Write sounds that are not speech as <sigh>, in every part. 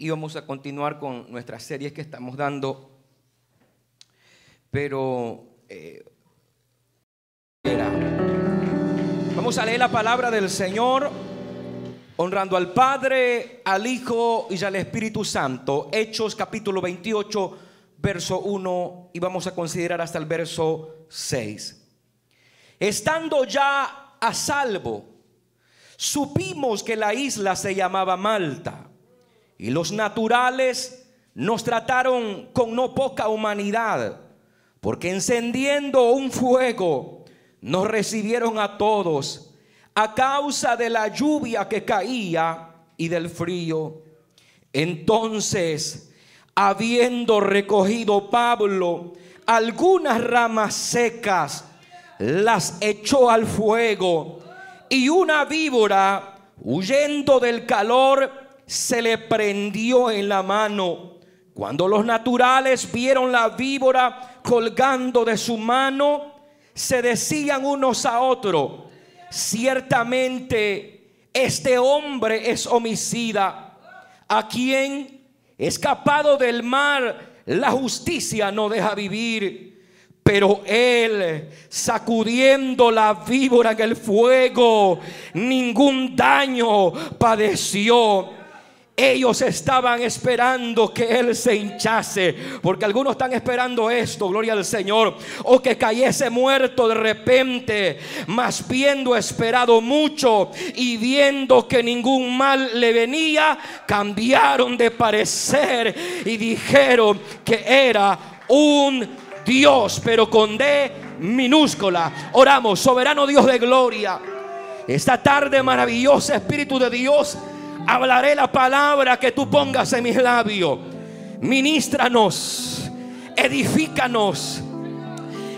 y vamos a continuar con nuestras series que estamos dando. Pero eh, vamos a leer la palabra del Señor, honrando al Padre, al Hijo y al Espíritu Santo. Hechos capítulo 28, verso 1 y vamos a considerar hasta el verso 6. Estando ya a salvo, supimos que la isla se llamaba Malta y los naturales nos trataron con no poca humanidad, porque encendiendo un fuego nos recibieron a todos a causa de la lluvia que caía y del frío. Entonces, habiendo recogido Pablo algunas ramas secas, las echó al fuego y una víbora, huyendo del calor, se le prendió en la mano. Cuando los naturales vieron la víbora colgando de su mano, se decían unos a otros, ciertamente este hombre es homicida, a quien escapado del mar la justicia no deja vivir. Pero él, sacudiendo la víbora en el fuego, ningún daño padeció ellos estaban esperando que Él se hinchase. Porque algunos están esperando esto, gloria al Señor. O que cayese muerto de repente. Mas viendo esperado mucho y viendo que ningún mal le venía, cambiaron de parecer y dijeron que era un Dios, pero con D minúscula. Oramos, soberano Dios de gloria. Esta tarde maravillosa, Espíritu de Dios hablaré la palabra que tú pongas en mis labios. Ministranos, edifícanos,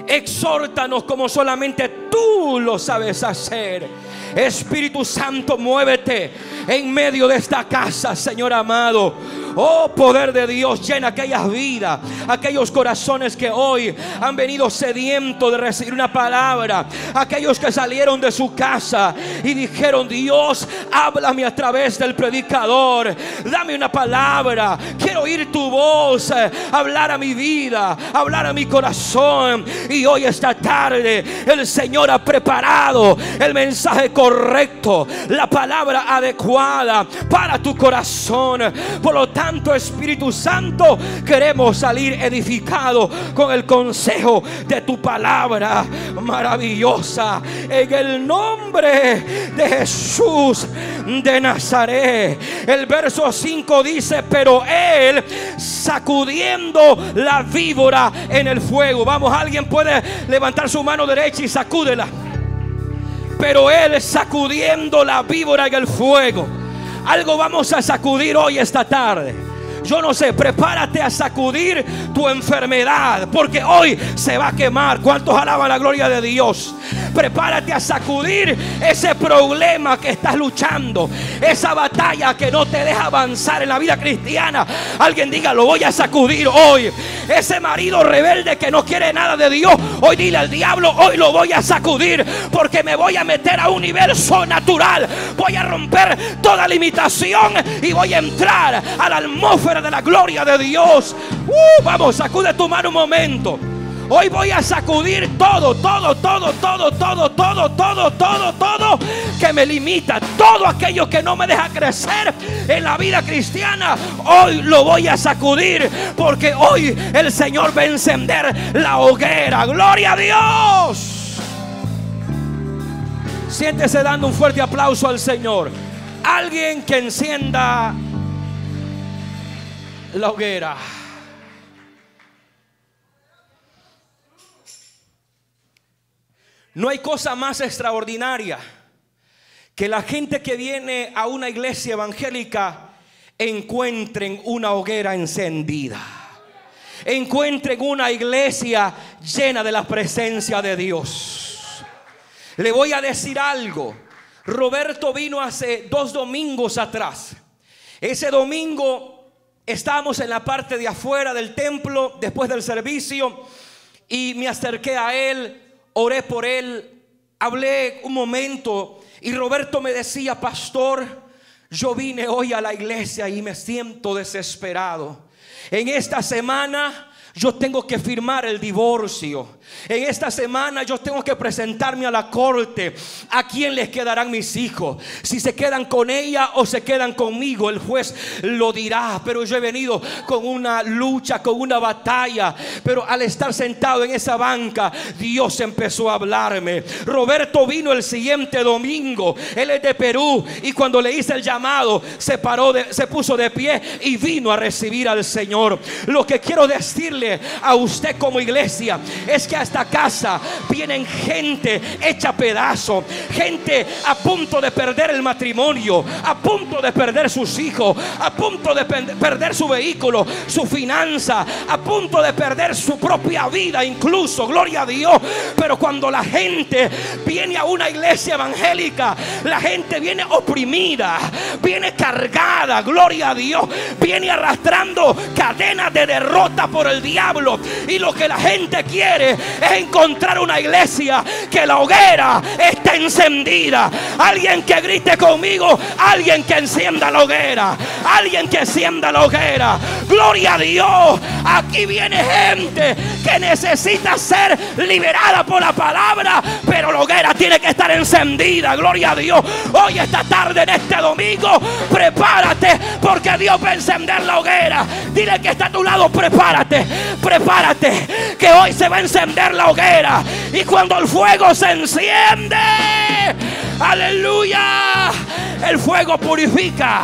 exhórtanos como solamente tú lo sabes hacer. Espíritu Santo, muévete en medio de esta casa, Señor amado. Oh poder de Dios, llena aquellas vidas, aquellos corazones que hoy han venido sedientos de recibir una palabra, aquellos que salieron de su casa y dijeron, Dios, háblame a través del predicador, dame una palabra, quiero oír tu voz, hablar a mi vida, hablar a mi corazón. Y hoy esta tarde el Señor ha preparado el mensaje correcto, la palabra adecuada para tu corazón. Por lo tanto, Espíritu Santo, queremos salir edificados con el consejo de tu palabra maravillosa. En el nombre de Jesús de Nazaret. El verso 5 dice, pero él sacudiendo la víbora en el fuego. Vamos, alguien puede levantar su mano derecha y sacúdela. Pero él sacudiendo la víbora en el fuego. Algo vamos a sacudir hoy esta tarde. Yo no sé, prepárate a sacudir tu enfermedad, porque hoy se va a quemar. ¿Cuántos alaban la gloria de Dios? Prepárate a sacudir ese problema que estás luchando, esa batalla que no te deja avanzar en la vida cristiana. Alguien diga, lo voy a sacudir hoy. Ese marido rebelde que no quiere nada de Dios, hoy dile al diablo, hoy lo voy a sacudir, porque me voy a meter a un universo natural. Voy a romper toda limitación y voy a entrar a la atmósfera de la gloria de Dios. Uh, vamos, sacude tu mano un momento. Hoy voy a sacudir todo, todo, todo, todo, todo, todo, todo, todo, todo que me limita, todo aquello que no me deja crecer en la vida cristiana. Hoy lo voy a sacudir porque hoy el Señor va a encender la hoguera. Gloria a Dios. Siéntese dando un fuerte aplauso al Señor. Alguien que encienda la hoguera. No hay cosa más extraordinaria que la gente que viene a una iglesia evangélica encuentren una hoguera encendida. Encuentren una iglesia llena de la presencia de Dios. Le voy a decir algo. Roberto vino hace dos domingos atrás. Ese domingo Estábamos en la parte de afuera del templo después del servicio y me acerqué a él, oré por él, hablé un momento y Roberto me decía, pastor, Yo vine hoy a la iglesia y me siento desesperado. En esta semana yo tengo que firmar el divorcio. En esta semana yo tengo que presentarme a la corte. ¿A quién les quedarán mis hijos? Si se quedan con ella o se quedan conmigo, el juez lo dirá. Pero yo he venido con una lucha, con una batalla. Pero al estar sentado en esa banca, Dios empezó a hablarme. Roberto vino el siguiente domingo. Él es de Perú y cuando le hice el llamado, se paró, se puso de pie y vino a recibir al Señor. Lo que quiero decirle a usted como iglesia es que esta casa vienen gente hecha pedazo, gente a punto de perder el matrimonio, a punto de perder sus hijos, a punto de perder su vehículo, su finanza, a punto de perder su propia vida, incluso, gloria a Dios. Pero cuando la gente viene a una iglesia evangélica, la gente viene oprimida, viene cargada, gloria a Dios, viene arrastrando cadenas de derrota por el diablo. Y lo que la gente quiere es encontrar una iglesia que la hoguera esté encendida. Alguien que grite conmigo, alguien que encienda la hoguera, alguien que encienda la hoguera. Gloria a Dios. Aquí viene gente que necesita ser liberada por la palabra, pero la hoguera tiene que estar encendida. Gloria a Dios. Hoy, esta tarde, en este domingo, prepárate porque Dios va a encender la hoguera. Dile que está a tu lado, prepárate, prepárate, que hoy se va a encender la hoguera. Y cuando el fuego se enciende, aleluya, el fuego purifica,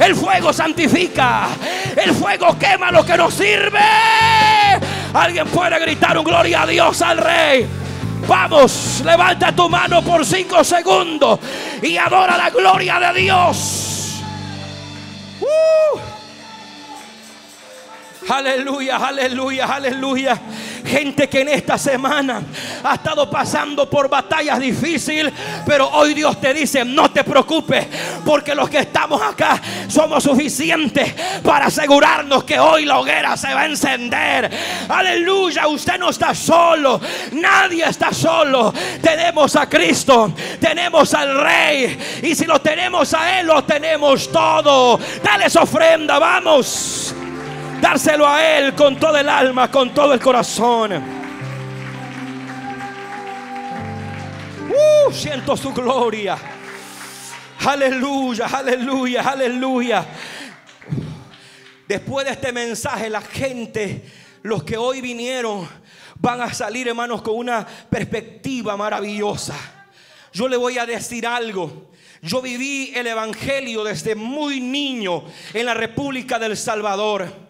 el fuego santifica, el fuego quema lo que nos sirve. Alguien puede gritar un gloria a Dios al Rey. Vamos, levanta tu mano por cinco segundos y adora la gloria de Dios. Uh. Aleluya, aleluya, aleluya. Gente que en esta semana ha estado pasando por batallas difíciles, pero hoy Dios te dice, no te preocupes, porque los que estamos acá somos suficientes para asegurarnos que hoy la hoguera se va a encender. Aleluya, usted no está solo, nadie está solo. Tenemos a Cristo, tenemos al Rey, y si lo tenemos a Él, lo tenemos todo. Dale esa ofrenda, vamos dárselo a Él con todo el alma, con todo el corazón. Uh, siento su gloria. Aleluya, aleluya, aleluya. Después de este mensaje, la gente, los que hoy vinieron, van a salir, hermanos, con una perspectiva maravillosa. Yo le voy a decir algo. Yo viví el Evangelio desde muy niño en la República del Salvador.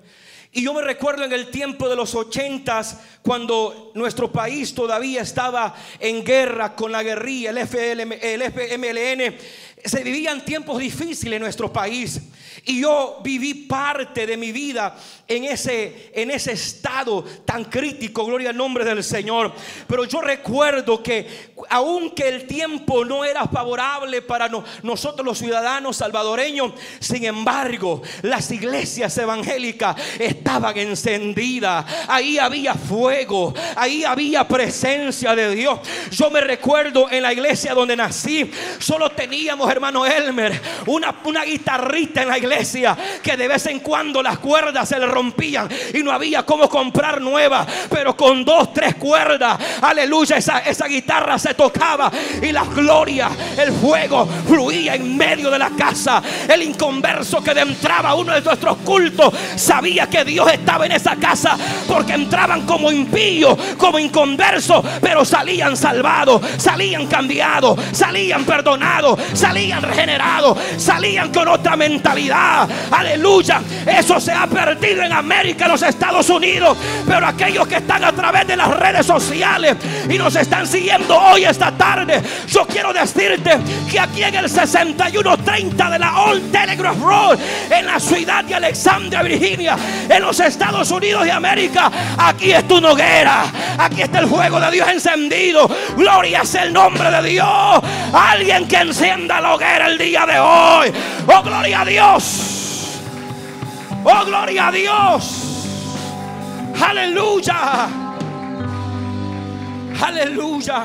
Y yo me recuerdo en el tiempo de los ochentas, cuando nuestro país todavía estaba en guerra con la guerrilla, el, el FMLN, se vivían tiempos difíciles en nuestro país. Y yo viví parte de mi vida en ese, en ese estado tan crítico, gloria al nombre del Señor. Pero yo recuerdo que aunque el tiempo no era favorable para nosotros los ciudadanos salvadoreños, sin embargo, las iglesias evangélicas estaban encendidas. Ahí había fuego, ahí había presencia de Dios. Yo me recuerdo en la iglesia donde nací, solo teníamos, hermano Elmer, una, una guitarrita en la iglesia que de vez en cuando las cuerdas se le rompían y no había cómo comprar nueva, pero con dos, tres cuerdas, aleluya, esa, esa guitarra se tocaba y la gloria, el fuego fluía en medio de la casa. El inconverso que entraba uno de nuestros cultos sabía que Dios estaba en esa casa porque entraban como impíos, como inconversos, pero salían salvados, salían cambiados, salían perdonados, salían regenerados, salían con otra mentalidad. Aleluya. Eso se ha perdido en América, en los Estados Unidos. Pero aquellos que están a través de las redes sociales y nos están siguiendo hoy, esta tarde, yo quiero decirte que aquí en el 6130 de la Old Telegraph Road, en la ciudad de Alexandria, Virginia, en los Estados Unidos de América, aquí está tu hoguera. Aquí está el fuego de Dios encendido. Gloria es el nombre de Dios. Alguien que encienda la el día de hoy. Oh, gloria a Dios. Oh, gloria a Dios. Aleluya. Aleluya.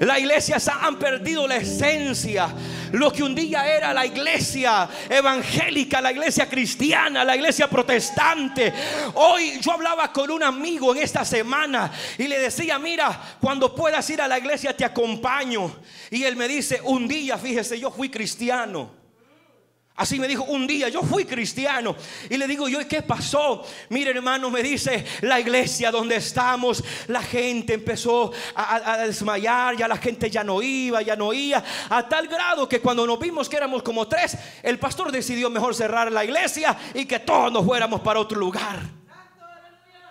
La iglesia han perdido la esencia. Lo que un día era la iglesia evangélica, la iglesia cristiana, la iglesia protestante. Hoy yo hablaba con un amigo en esta semana y le decía, mira, cuando puedas ir a la iglesia te acompaño. Y él me dice, un día, fíjese, yo fui cristiano. Así me dijo un día, yo fui cristiano y le digo yo, ¿y qué pasó? Mire hermano, me dice, la iglesia donde estamos, la gente empezó a, desmayar, ya la gente ya no iba, ya no iba, a tal grado que cuando nos vimos que éramos como tres, el pastor decidió mejor cerrar la iglesia y que todos nos fuéramos para otro lugar.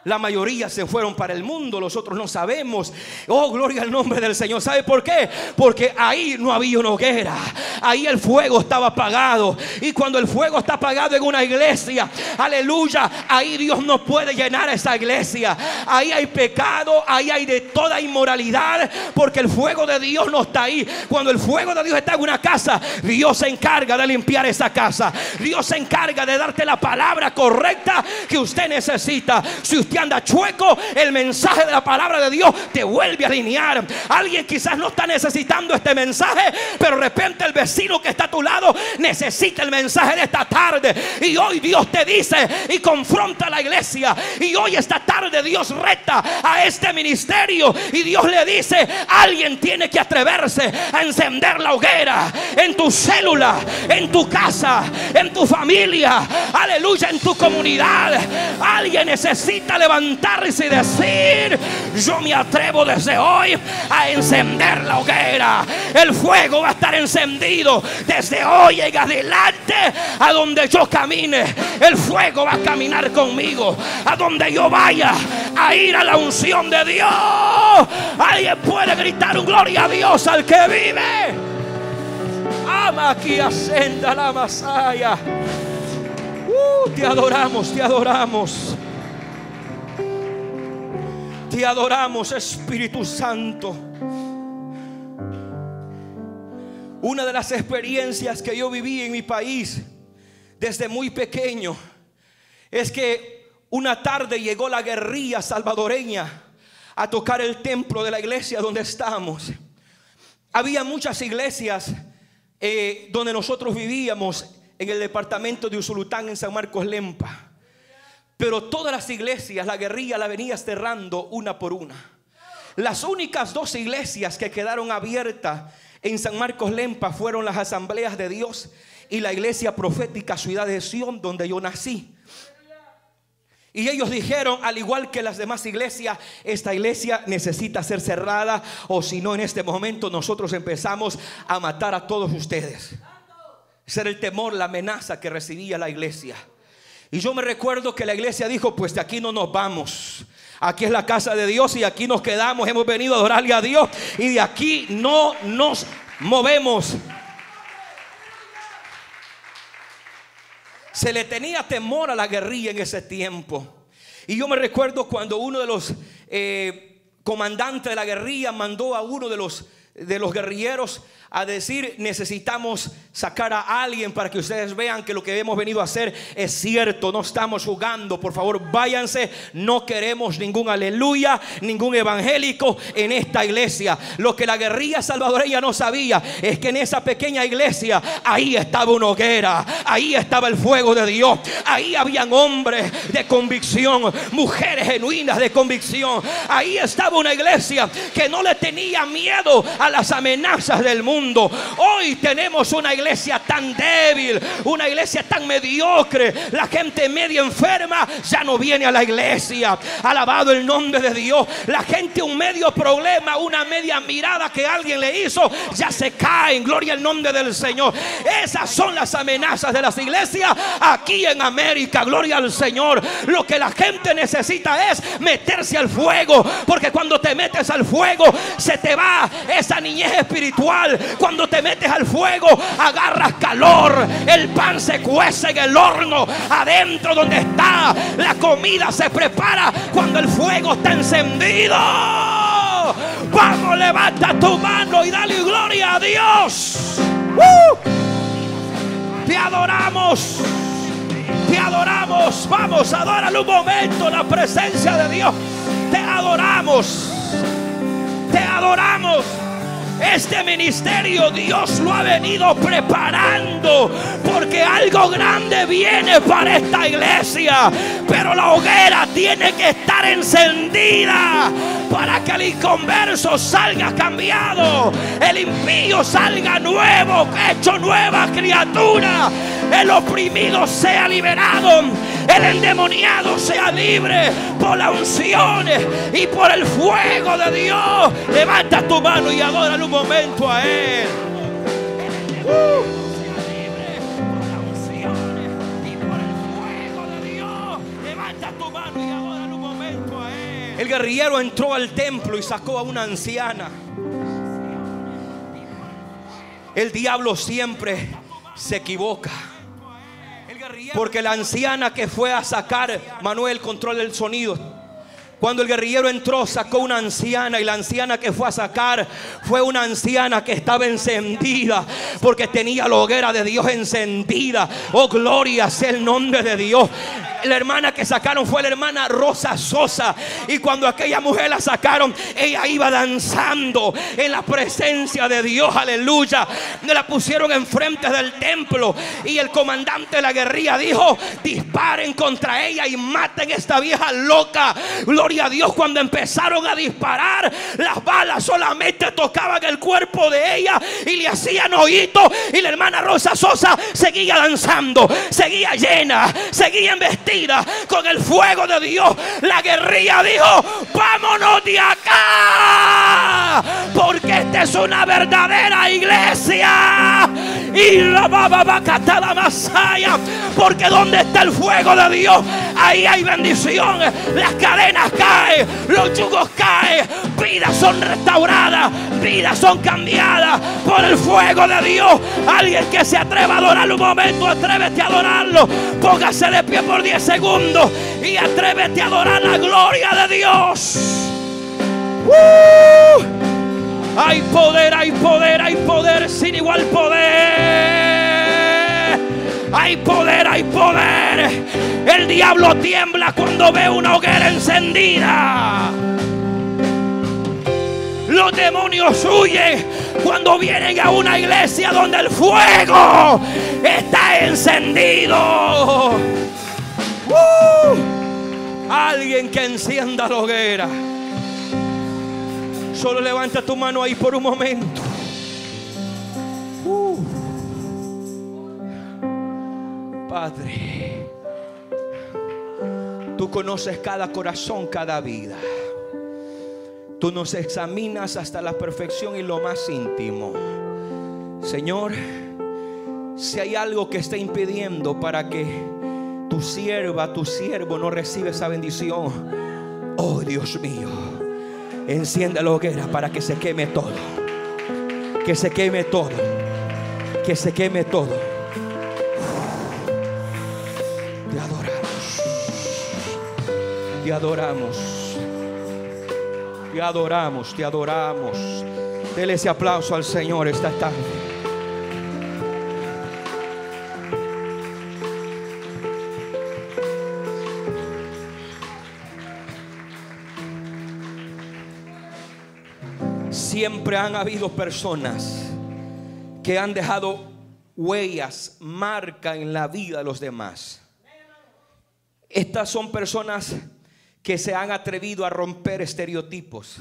La mayoría se fueron para el mundo, los otros no sabemos. Oh, gloria al nombre del Señor. ¿Sabe por qué? Porque ahí no había una hoguera. Ahí el fuego estaba apagado. Y cuando el fuego está apagado en una iglesia, aleluya, ahí Dios no puede llenar esa iglesia. Ahí hay pecado, ahí hay de toda inmoralidad, porque el fuego de Dios no está ahí. Cuando el fuego de Dios está en una casa, Dios se encarga de limpiar esa casa. Dios se encarga de darte la palabra correcta que usted necesita. Si usted anda chueco, el mensaje de la palabra de Dios te vuelve a alinear. Alguien quizás no está necesitando este mensaje, pero de repente el vecino que está a tu lado necesita el mensaje de esta tarde. Y hoy Dios te dice y confronta a la iglesia. Y hoy esta tarde Dios reta a este ministerio. Y Dios le dice, alguien tiene que atreverse a encender la hoguera en tu célula, en tu casa, en tu familia. Aleluya, en tu comunidad. Alguien necesita levantarse y decir, yo me atrevo desde hoy a encender la hoguera. El fuego va a estar encendido desde hoy en adelante a donde yo camine. El fuego va a caminar conmigo. A donde yo vaya a ir a la unción de Dios. Alguien puede gritar un gloria a Dios al que vive. Ama aquí, ascenda la masaya. Uh, te adoramos, te adoramos. Te adoramos, Espíritu Santo. Una de las experiencias que yo viví en mi país desde muy pequeño es que una tarde llegó la guerrilla salvadoreña a tocar el templo de la iglesia donde estamos. Había muchas iglesias eh, donde nosotros vivíamos en el departamento de Usulután en San Marcos Lempa. Pero todas las iglesias, la guerrilla la venía cerrando una por una. Las únicas dos iglesias que quedaron abiertas en San Marcos Lempa fueron las asambleas de Dios y la iglesia profética Ciudad de Sion, donde yo nací. Y ellos dijeron, al igual que las demás iglesias, esta iglesia necesita ser cerrada o si no en este momento nosotros empezamos a matar a todos ustedes. Ser el temor, la amenaza que recibía la iglesia. Y yo me recuerdo que la iglesia dijo, pues de aquí no nos vamos. Aquí es la casa de Dios y aquí nos quedamos. Hemos venido a adorarle a Dios y de aquí no nos movemos. Se le tenía temor a la guerrilla en ese tiempo. Y yo me recuerdo cuando uno de los eh, comandantes de la guerrilla mandó a uno de los, de los guerrilleros a decir necesitamos sacar a alguien para que ustedes vean que lo que hemos venido a hacer es cierto, no estamos jugando, por favor váyanse, no queremos ningún aleluya, ningún evangélico en esta iglesia. Lo que la guerrilla salvadoreña no sabía es que en esa pequeña iglesia ahí estaba una hoguera, ahí estaba el fuego de Dios, ahí habían hombres de convicción, mujeres genuinas de convicción, ahí estaba una iglesia que no le tenía miedo a las amenazas del mundo Hoy tenemos una iglesia tan débil, una iglesia tan mediocre. La gente media enferma ya no viene a la iglesia. Alabado el nombre de Dios. La gente un medio problema, una media mirada que alguien le hizo, ya se cae. En gloria al nombre del Señor. Esas son las amenazas de las iglesias aquí en América. Gloria al Señor. Lo que la gente necesita es meterse al fuego. Porque cuando te metes al fuego, se te va esa niñez espiritual cuando te metes al fuego, agarras calor. El pan se cuece en el horno. Adentro donde está, la comida se prepara cuando el fuego está encendido. Vamos, levanta tu mano y dale gloria a Dios. ¡Uh! Te adoramos. Te adoramos. Vamos, adóralo un momento la presencia de Dios. Te adoramos. Te adoramos. Este ministerio Dios lo ha venido preparando porque algo grande viene para esta iglesia. Pero la hoguera tiene que estar encendida para que el inconverso salga cambiado, el impío salga nuevo, hecho nueva criatura, el oprimido sea liberado, el endemoniado sea libre por la unción y por el fuego de Dios. Levanta tu mano y adora un momento a Él. El guerrillero entró al templo y sacó a una anciana. El diablo siempre se equivoca. Porque la anciana que fue a sacar, Manuel, control del sonido. Cuando el guerrillero entró, sacó una anciana y la anciana que fue a sacar fue una anciana que estaba encendida porque tenía la hoguera de Dios encendida. Oh, gloria sea el nombre de Dios la hermana que sacaron fue la hermana Rosa Sosa. Y cuando aquella mujer la sacaron, ella iba danzando en la presencia de Dios. Aleluya. La pusieron enfrente del templo. Y el comandante de la guerrilla dijo: Disparen contra ella y maten a esta vieja loca. Gloria a Dios. Cuando empezaron a disparar, las balas solamente tocaban el cuerpo de ella y le hacían oído. Y la hermana Rosa Sosa seguía danzando, seguía llena, seguía en con el fuego de Dios. La guerrilla dijo, vámonos de acá, porque esta es una verdadera iglesia. Y la baba la masaya, porque donde está el fuego de Dios, ahí hay bendición. Las cadenas caen, los yugos caen, vidas son restauradas, vidas son cambiadas por el fuego de Dios. Alguien que se atreva a adorar un momento, atrévete a adorarlo. Póngase de pie por 10 segundos y atrévete a adorar la gloria de Dios. ¡Uh! Hay poder, hay poder, hay poder sin igual poder. Hay poder, hay poder. El diablo tiembla cuando ve una hoguera encendida. Los demonios huyen cuando vienen a una iglesia donde el fuego está encendido. ¡Uh! Alguien que encienda la hoguera. Solo levanta tu mano ahí por un momento. ¡Uh! Padre, tú conoces cada corazón, cada vida. Tú nos examinas hasta la perfección y lo más íntimo. Señor, si hay algo que está impidiendo para que tu sierva, tu siervo no recibe esa bendición. Oh Dios mío, enciende la hoguera para que se queme todo. Que se queme todo. Que se queme todo. Te adoramos. Te adoramos. Te adoramos, te adoramos. Dele ese aplauso al Señor esta tarde. Siempre han habido personas que han dejado huellas, marca en la vida de los demás. Estas son personas que se han atrevido a romper estereotipos,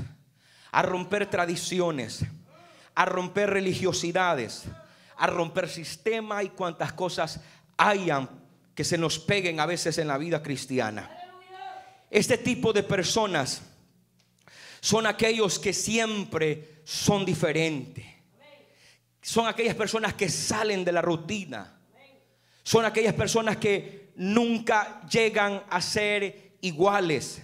a romper tradiciones, a romper religiosidades, a romper sistemas y cuantas cosas hayan que se nos peguen a veces en la vida cristiana. Este tipo de personas son aquellos que siempre son diferentes. Son aquellas personas que salen de la rutina. Son aquellas personas que nunca llegan a ser iguales.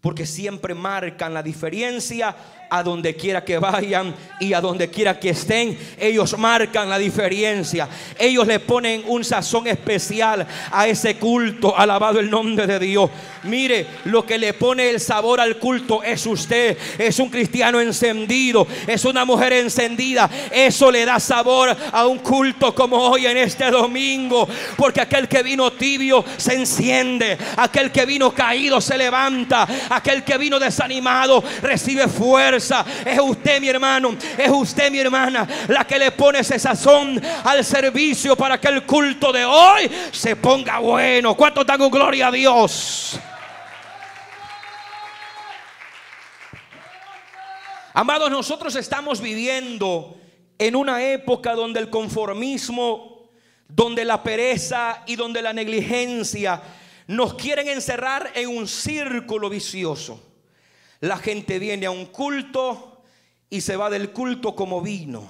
Porque siempre marcan la diferencia a donde quiera que vayan y a donde quiera que estén, ellos marcan la diferencia. Ellos le ponen un sazón especial a ese culto. Alabado el nombre de Dios. Mire, lo que le pone el sabor al culto es usted. Es un cristiano encendido. Es una mujer encendida. Eso le da sabor a un culto como hoy en este domingo. Porque aquel que vino tibio se enciende. Aquel que vino caído se levanta. Aquel que vino desanimado recibe fuerza Es usted, mi hermano. Es usted, mi hermana, la que le pone ese sazón al servicio para que el culto de hoy se ponga bueno. ¿Cuánto dan gloria a Dios? Amados, nosotros estamos viviendo en una época donde el conformismo, donde la pereza y donde la negligencia nos quieren encerrar en un círculo vicioso. La gente viene a un culto y se va del culto como vino.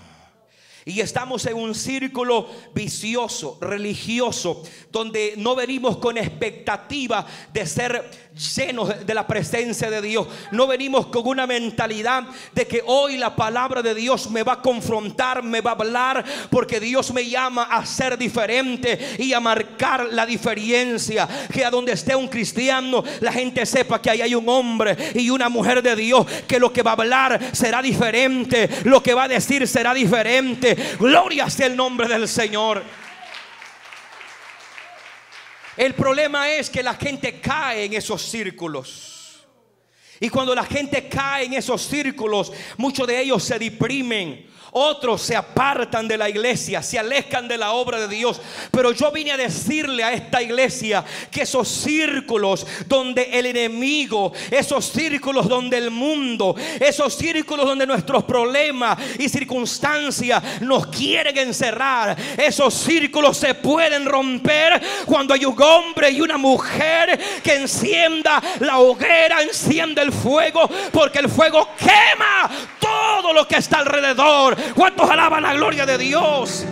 Y estamos en un círculo vicioso, religioso, donde no venimos con expectativa de ser llenos de la presencia de Dios. No venimos con una mentalidad de que hoy la palabra de Dios me va a confrontar, me va a hablar, porque Dios me llama a ser diferente y a marcar la diferencia. Que a donde esté un cristiano, la gente sepa que ahí hay un hombre y una mujer de Dios, que lo que va a hablar será diferente, lo que va a decir será diferente. Gloria sea el nombre del Señor. El problema es que la gente cae en esos círculos. Y cuando la gente cae en esos círculos, muchos de ellos se deprimen, otros se apartan de la iglesia, se alejan de la obra de Dios. Pero yo vine a decirle a esta iglesia que esos círculos donde el enemigo, esos círculos donde el mundo, esos círculos donde nuestros problemas y circunstancias nos quieren encerrar, esos círculos se pueden romper cuando hay un hombre y una mujer que encienda la hoguera, encienda el fuego, porque el fuego quema todo lo que está alrededor. ¿Cuántos alaban la gloria de Dios?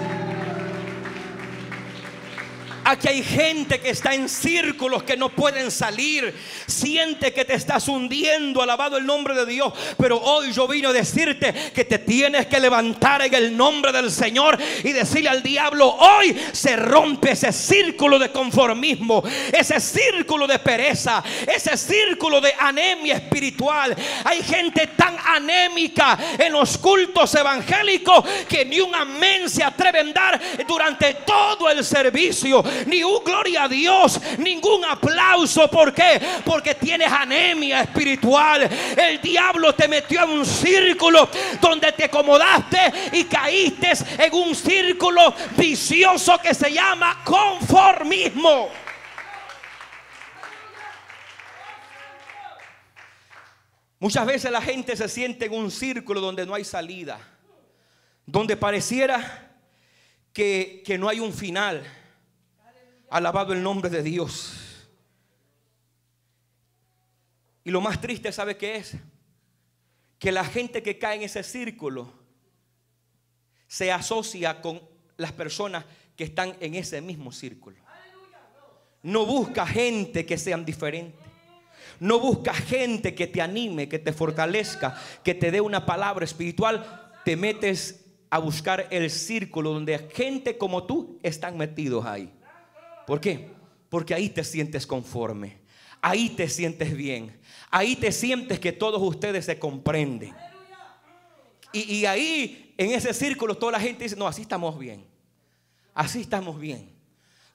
Aquí hay gente que está en círculos que no pueden salir. Siente que te estás hundiendo, alabado el nombre de Dios. Pero hoy yo vine a decirte que te tienes que levantar en el nombre del Señor y decirle al diablo, hoy se rompe ese círculo de conformismo, ese círculo de pereza, ese círculo de anemia espiritual. Hay gente tan anémica en los cultos evangélicos que ni un amén se atreven a dar durante todo el servicio ni un gloria a Dios, ningún aplauso. ¿Por qué? Porque tienes anemia espiritual. El diablo te metió en un círculo donde te acomodaste y caíste en un círculo vicioso que se llama conformismo. Muchas veces la gente se siente en un círculo donde no hay salida, donde pareciera que, que no hay un final. Alabado el nombre de Dios. Y lo más triste, ¿sabe qué es? Que la gente que cae en ese círculo se asocia con las personas que están en ese mismo círculo. No busca gente que sean diferentes. No busca gente que te anime, que te fortalezca, que te dé una palabra espiritual. Te metes a buscar el círculo donde gente como tú están metidos ahí. ¿Por qué? Porque ahí te sientes conforme. Ahí te sientes bien. Ahí te sientes que todos ustedes se comprenden. Y, ahí, en ese círculo, toda la gente dice, no, así estamos bien. Así estamos bien.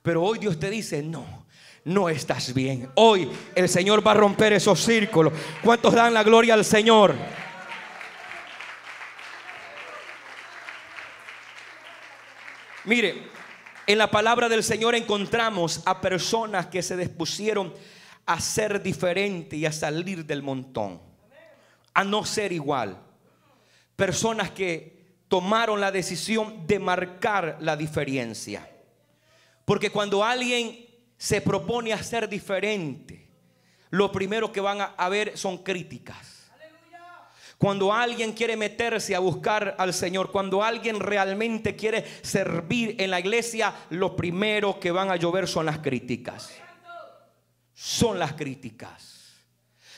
Pero hoy Dios te dice, no, no estás bien. Hoy el Señor va a romper esos círculos. ¿Cuántos dan la gloria al Señor? Mire, en la palabra del Señor encontramos a personas que se dispusieron a ser diferente y a salir del montón, a no ser igual. Personas que tomaron la decisión de marcar la diferencia. Porque cuando alguien se propone a ser diferente, lo primero que van a ver son críticas. Cuando alguien quiere meterse a buscar al Señor, cuando alguien realmente quiere servir en la iglesia, lo primero que van a llover son las críticas. Son las críticas.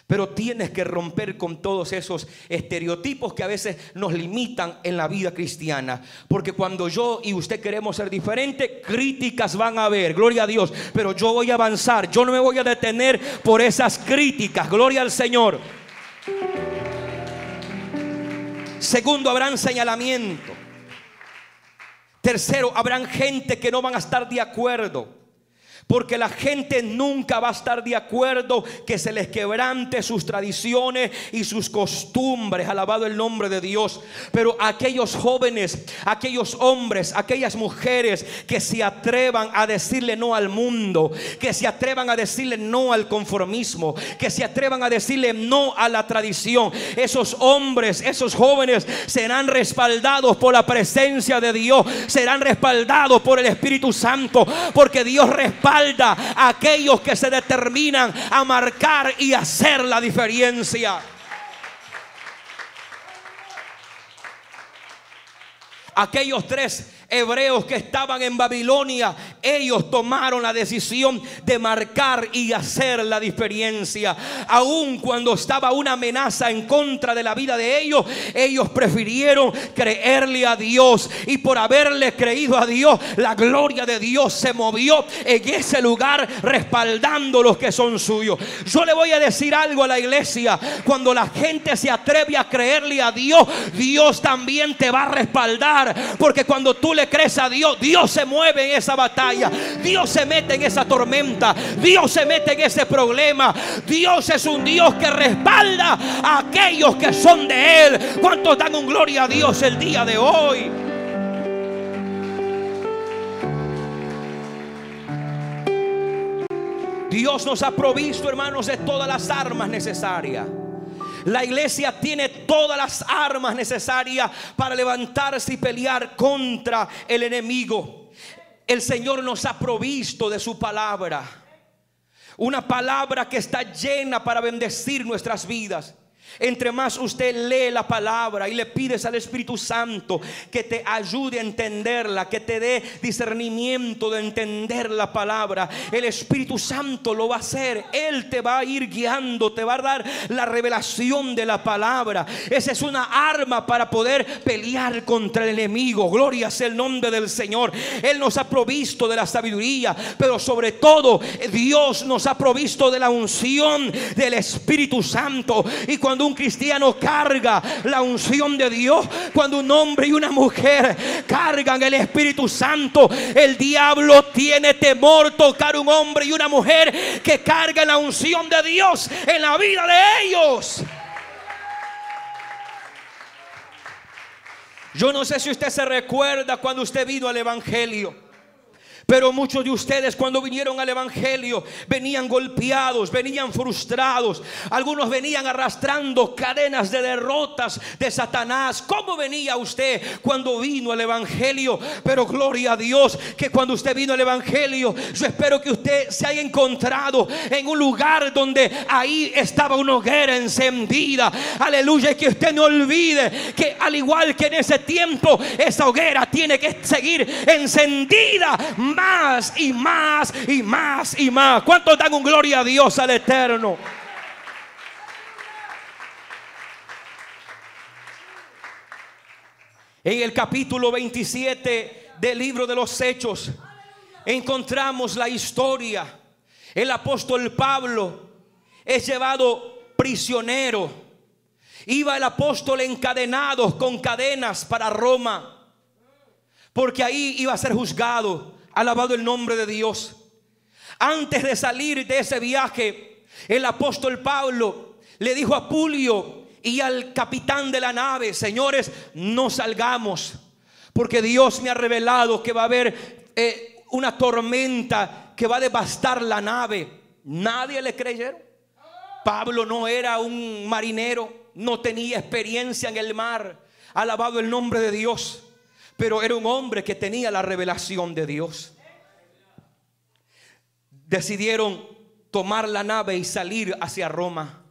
Pero tienes que romper con todos esos estereotipos que a veces nos limitan en la vida cristiana. Porque cuando yo y usted queremos ser diferente, críticas van a haber, gloria a Dios. Pero yo voy a avanzar, yo no me voy a detener por esas críticas, gloria al Señor. Segundo, habrán señalamiento. Tercero, habrán gente que no van a estar de acuerdo. Porque la gente nunca va a estar de acuerdo que se les quebrante sus tradiciones y sus costumbres. Alabado el nombre de Dios. Pero aquellos jóvenes, aquellos hombres, aquellas mujeres que se atrevan a decirle no al mundo, que se atrevan a decirle no al conformismo, que se atrevan a decirle no a la tradición. Esos hombres, esos jóvenes serán respaldados por la presencia de Dios, serán respaldados por el Espíritu Santo, porque Dios respalda a aquellos que se determinan a marcar y hacer la diferencia. Aquellos tres hebreos que estaban en Babilonia, ellos tomaron la decisión de marcar y hacer la diferencia. Aun cuando estaba una amenaza en contra de la vida de ellos, ellos prefirieron creerle a Dios. Y por haberle creído a Dios, la gloria de Dios se movió en ese lugar respaldando los que son suyos. Yo le voy a decir algo a la iglesia. Cuando la gente se atreve a creerle a Dios, Dios también te va a respaldar. Porque cuando tú le crees a Dios, Dios se mueve en esa batalla. Dios se mete en esa tormenta. Dios se mete en ese problema. Dios es un Dios que respalda a aquellos que son de Él. ¿Cuántos dan un gloria a Dios el día de hoy? Dios nos ha provisto, hermanos, de todas las armas necesarias. La iglesia tiene todas las armas necesarias para levantarse y pelear contra el enemigo. El Señor nos ha provisto de su palabra. Una palabra que está llena para bendecir nuestras vidas. Entre más usted lee la palabra y le pides al Espíritu Santo que te ayude a entenderla, que te dé discernimiento de entender la palabra, el Espíritu Santo lo va a hacer. Él te va a ir guiando, te va a dar la revelación de la palabra. Esa es una arma para poder pelear contra el enemigo. Gloria sea el nombre del Señor. Él nos ha provisto de la sabiduría, pero sobre todo Dios nos ha provisto de la unción del Espíritu Santo. Y cuando un cristiano carga la unción de Dios, cuando un hombre y una mujer cargan el Espíritu Santo, el diablo tiene temor tocar un hombre y una mujer que cargan la unción de Dios en la vida de ellos. Yo no sé si usted se recuerda cuando usted vino al Evangelio. Pero muchos de ustedes cuando vinieron al Evangelio venían golpeados, venían frustrados. Algunos venían arrastrando cadenas de derrotas de Satanás. ¿Cómo venía usted cuando vino al Evangelio? Pero gloria a Dios que cuando usted vino al Evangelio, yo espero que usted se haya encontrado en un lugar donde ahí estaba una hoguera encendida. Aleluya. Y que usted no olvide que al igual que en ese tiempo, esa hoguera tiene que seguir encendida más y más y más y más. ¿Cuántos dan un gloria a Dios al eterno? En el capítulo 27 del libro de los Hechos encontramos la historia. El apóstol Pablo es llevado prisionero. Iba el apóstol encadenado con cadenas para Roma. Porque ahí iba a ser juzgado. Alabado el nombre de Dios. Antes de salir de ese viaje, el apóstol Pablo le dijo a Pulio y al capitán de la nave, señores, no salgamos, porque Dios me ha revelado que va a haber eh, una tormenta que va a devastar la nave. Nadie le creyeron. Pablo no era un marinero, no tenía experiencia en el mar. Alabado el nombre de Dios pero era un hombre que tenía la revelación de Dios. Decidieron tomar la nave y salir hacia Roma.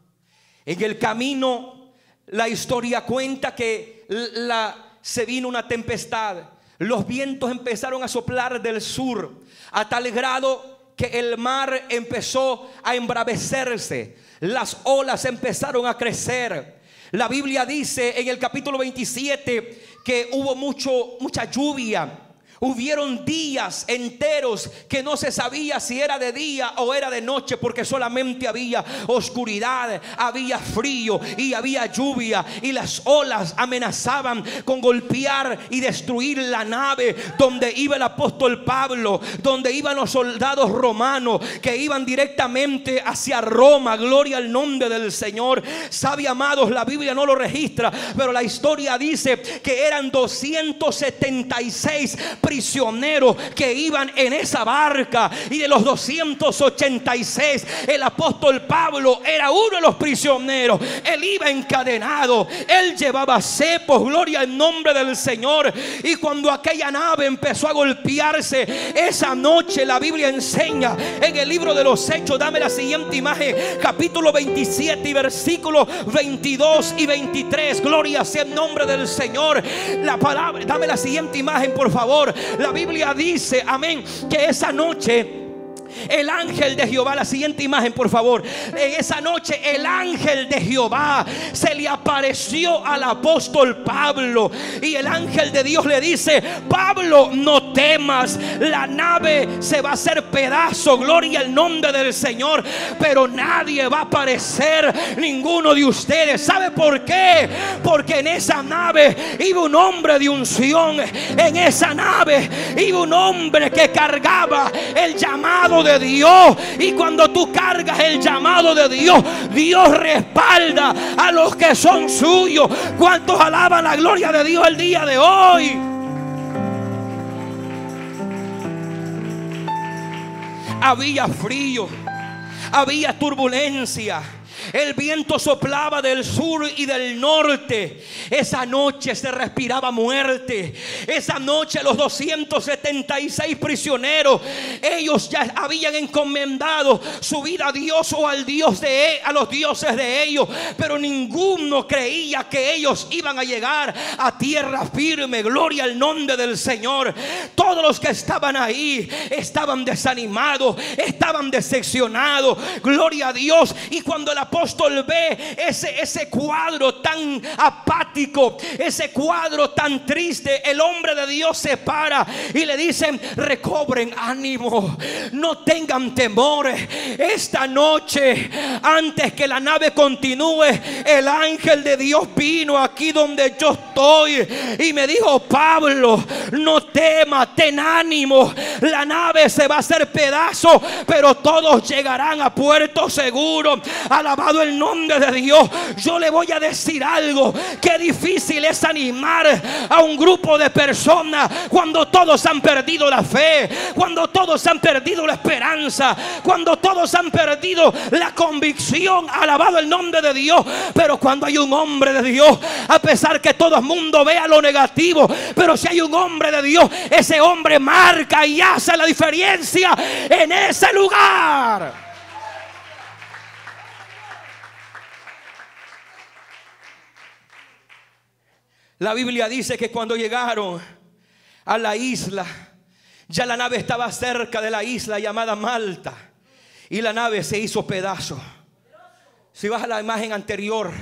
En el camino, la historia cuenta que la, se vino una tempestad. Los vientos empezaron a soplar del sur a tal grado que el mar empezó a embravecerse. Las olas empezaron a crecer. La Biblia dice en el capítulo 27 que hubo mucho, mucha lluvia, Hubieron días enteros que no se sabía si era de día o era de noche porque solamente había oscuridad, había frío y había lluvia y las olas amenazaban con golpear y destruir la nave donde iba el apóstol Pablo, donde iban los soldados romanos que iban directamente hacia Roma. Gloria al nombre del Señor. Sabe amados, la Biblia no lo registra, pero la historia dice que eran 276 prisioneros que iban en esa barca. Y de los 286, el apóstol Pablo era uno de los prisioneros. Él iba encadenado. Él llevaba cepos. Gloria al nombre del Señor. Y cuando aquella nave empezó a golpearse, esa noche la Biblia enseña en el libro de los Hechos. Dame la siguiente imagen. Capítulo 27 y versículo 22 y 23. Gloria sea el nombre del Señor. La palabra, dame la siguiente imagen, por favor. La Biblia dice, amén, que esa noche el ángel de Jehová, la siguiente imagen por favor. En esa noche el ángel de Jehová se le apareció al apóstol Pablo. Y el ángel de Dios le dice, Pablo, no temas. La nave se va a hacer pedazo. Gloria al nombre del Señor. Pero nadie va a aparecer. Ninguno de ustedes. ¿Sabe por qué? Porque en esa nave iba un hombre de unción. En esa nave iba un hombre que cargaba el llamado de Dios. Y cuando tú cargas el llamado de Dios, Dios respalda a los que son suyos. ¿Cuántos alaban la gloria de Dios el día de hoy? Había frío, había turbulencia el viento soplaba del sur y del norte. Esa noche se respiraba muerte. Esa noche los 276 prisioneros, ellos ya habían encomendado su vida a Dios o al Dios de e, a los dioses de ellos, pero ninguno creía que ellos iban a llegar a tierra firme. Gloria al nombre del Señor. Todos los que estaban ahí estaban desanimados, estaban decepcionados. Gloria a Dios. Y cuando apóstol ve ese, ese cuadro tan apático, ese cuadro tan triste, el hombre de Dios se para y le dicen, recobren ánimo, no tengan temor. Esta noche, antes que la nave continúe, el ángel de Dios vino aquí donde yo estoy y me dijo, Pablo, no temas, ten ánimo, la nave se va a hacer pedazo, pero todos llegarán a puerto seguro. Alabado el nombre de Dios, yo le voy a decir algo. Qué difícil es animar a un grupo de personas cuando todos han perdido la fe, cuando todos han perdido la esperanza, cuando todos han perdido la convicción. Alabado el nombre de Dios. Pero cuando hay un hombre de Dios, a pesar que todo el mundo vea lo negativo, pero si hay un hombre de Dios, ese hombre marca y hace la diferencia en ese lugar. La Biblia dice que cuando llegaron a la isla, ya la nave estaba cerca de la isla llamada Malta y la nave se hizo pedazo. Si vas a la imagen anterior,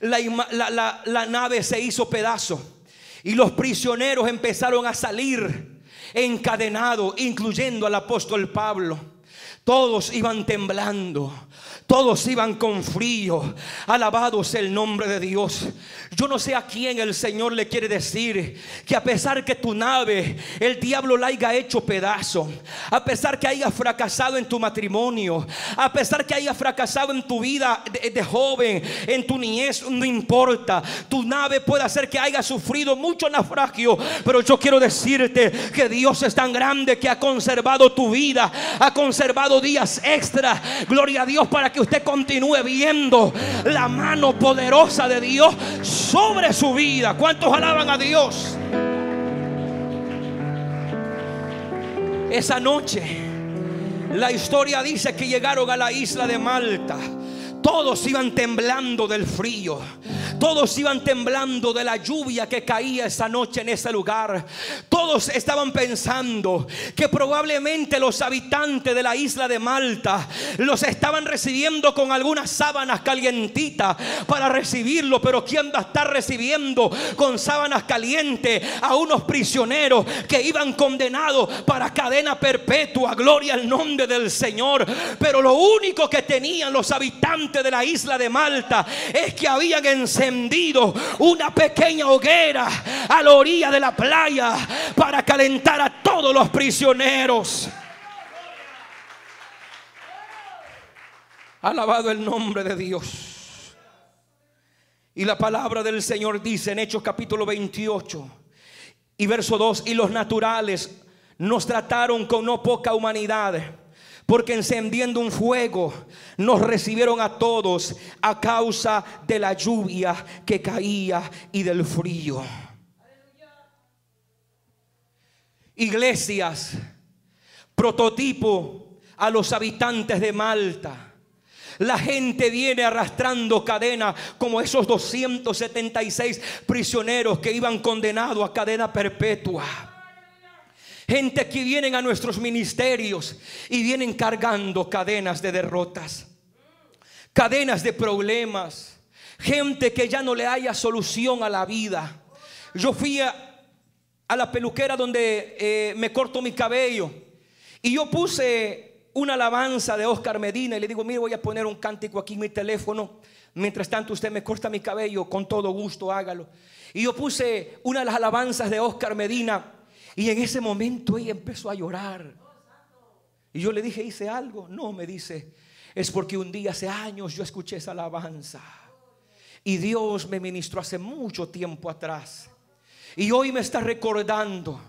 la, la nave se hizo pedazo y los prisioneros empezaron a salir encadenados, incluyendo al apóstol Pablo. Todos iban temblando. Todos iban con frío. Alabado sea el nombre de Dios. Yo no sé a quién el Señor le quiere decir que a pesar que tu nave, el diablo la haya hecho pedazo, a pesar que haya fracasado en tu matrimonio, a pesar que haya fracasado en tu vida de, joven, en tu niñez, no importa. Tu nave puede hacer que haya sufrido mucho naufragio, pero yo quiero decirte que Dios es tan grande que ha conservado tu vida, ha conservado días extra. Gloria a Dios para que usted continúe viendo la mano poderosa de Dios sobre su vida. ¿Cuántos alaban a Dios? Esa noche, la historia dice que llegaron a la isla de Malta. Todos iban temblando del frío. Todos iban temblando de la lluvia que caía esa noche en ese lugar. Todos estaban pensando que probablemente los habitantes de la isla de Malta los estaban recibiendo con algunas sábanas calientitas para recibirlo. Pero ¿quién va a estar recibiendo con sábanas calientes a unos prisioneros que iban condenados para cadena perpetua? Gloria al nombre del Señor. Pero lo único que tenían los habitantes de la isla de Malta es que habían encendido una pequeña hoguera a la orilla de la playa para calentar a todos los prisioneros. Alabado el nombre de Dios. Y la palabra del Señor dice en Hechos capítulo 28 y verso 2, y los naturales nos trataron con no poca humanidad porque encendiendo un fuego nos recibieron a todos a causa de la lluvia que caía y del frío. Iglesias, prototipo a los habitantes de Malta. La gente viene arrastrando cadena como esos 276 prisioneros que iban condenados a cadena perpetua. Gente que vienen a nuestros ministerios y vienen cargando cadenas de derrotas, cadenas de problemas, gente que ya no le haya solución a la vida. Yo fui a, la peluquera donde eh, me corto mi cabello y yo puse una alabanza de Oscar Medina y le digo, mire, voy a poner un cántico aquí en mi teléfono. Mientras tanto usted me corta mi cabello, con todo gusto hágalo. Y yo puse una de las alabanzas de Oscar Medina y en ese momento ella empezó a llorar. Y yo le dije, ¿hice algo? No, me dice, es porque un día hace años yo escuché esa alabanza. Y Dios me ministró hace mucho tiempo atrás. Y hoy me está recordando.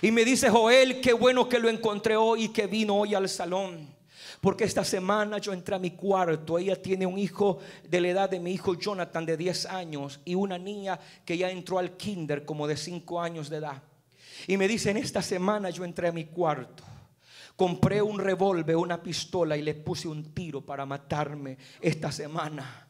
Y me dice, Joel, qué bueno que lo encontré hoy y que vino hoy al salón. Porque esta semana yo entré a mi cuarto. Ella tiene un hijo de la edad de mi hijo Jonathan de 10 años y una niña que ya entró al kinder como de 5 años de edad. Y me dicen, esta semana yo entré a mi cuarto. Compré un revólver, una pistola y le puse un tiro para matarme esta semana.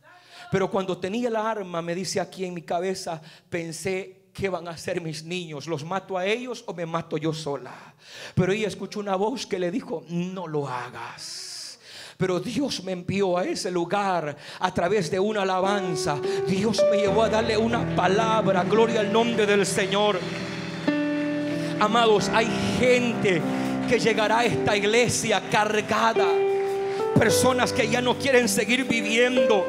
Pero cuando tenía la arma, me dice aquí en mi cabeza, pensé, ¿qué van a hacer mis niños? ¿Los mato a ellos o me mato yo sola? Pero ella escuchó una voz que le dijo, no lo hagas. Pero Dios me envió a ese lugar a través de una alabanza. Dios me llevó a darle una palabra. Gloria al nombre del Señor. Amados, hay gente que llegará a esta iglesia cargada. Personas que ya no quieren seguir viviendo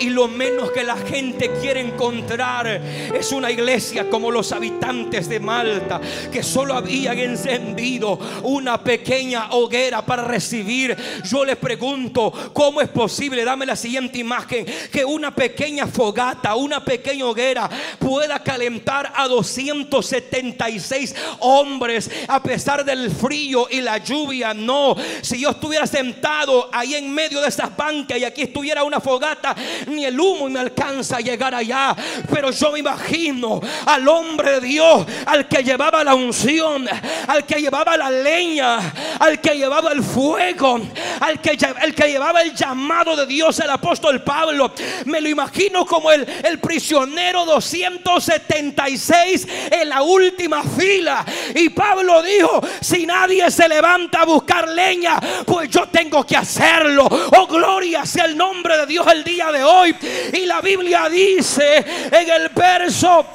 y lo menos que la gente quiere encontrar es una iglesia como los habitantes de Malta, que solo habían encendido una pequeña hoguera para recibir. Yo le pregunto, ¿cómo es posible? Dame la siguiente imagen, que una pequeña fogata, una pequeña hoguera pueda calentar a 276 hombres a pesar del frío y la lluvia. No, si yo estuviera sentado ahí en medio de esas bancas y aquí estuviera una fogata, ni el humo me alcanza a llegar allá. Pero yo me imagino al hombre de Dios, al que llevaba la unción, al que llevaba la leña, al que llevaba el fuego, al que, el que llevaba el llamado de Dios, el apóstol Pablo. Me lo imagino como el, el prisionero 276 en la última fila. Y Pablo dijo, si nadie se levanta a buscar leña, pues yo tengo que hacerlo. Oh, gloria sea el nombre de Dios el día de hoy. Y la Biblia dice en el verso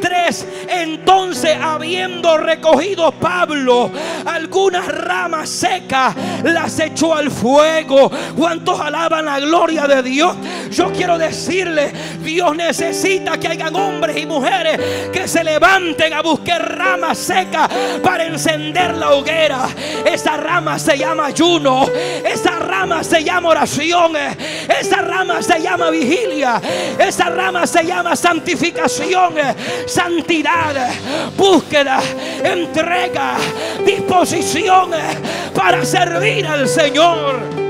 3. Entonces, habiendo recogido Pablo algunas ramas secas, las echó al fuego. ¿Cuántos alaban la gloria de Dios? Yo quiero decirle, Dios necesita que hayan hombres y mujeres que se levanten a buscar ramas secas para encender la hoguera. Esa rama se llama ayuno. Esa rama se llama oración. Esa rama se llama vigilia. Esa rama se llama santificación santidad, búsqueda, entrega, disposición para servir al Señor.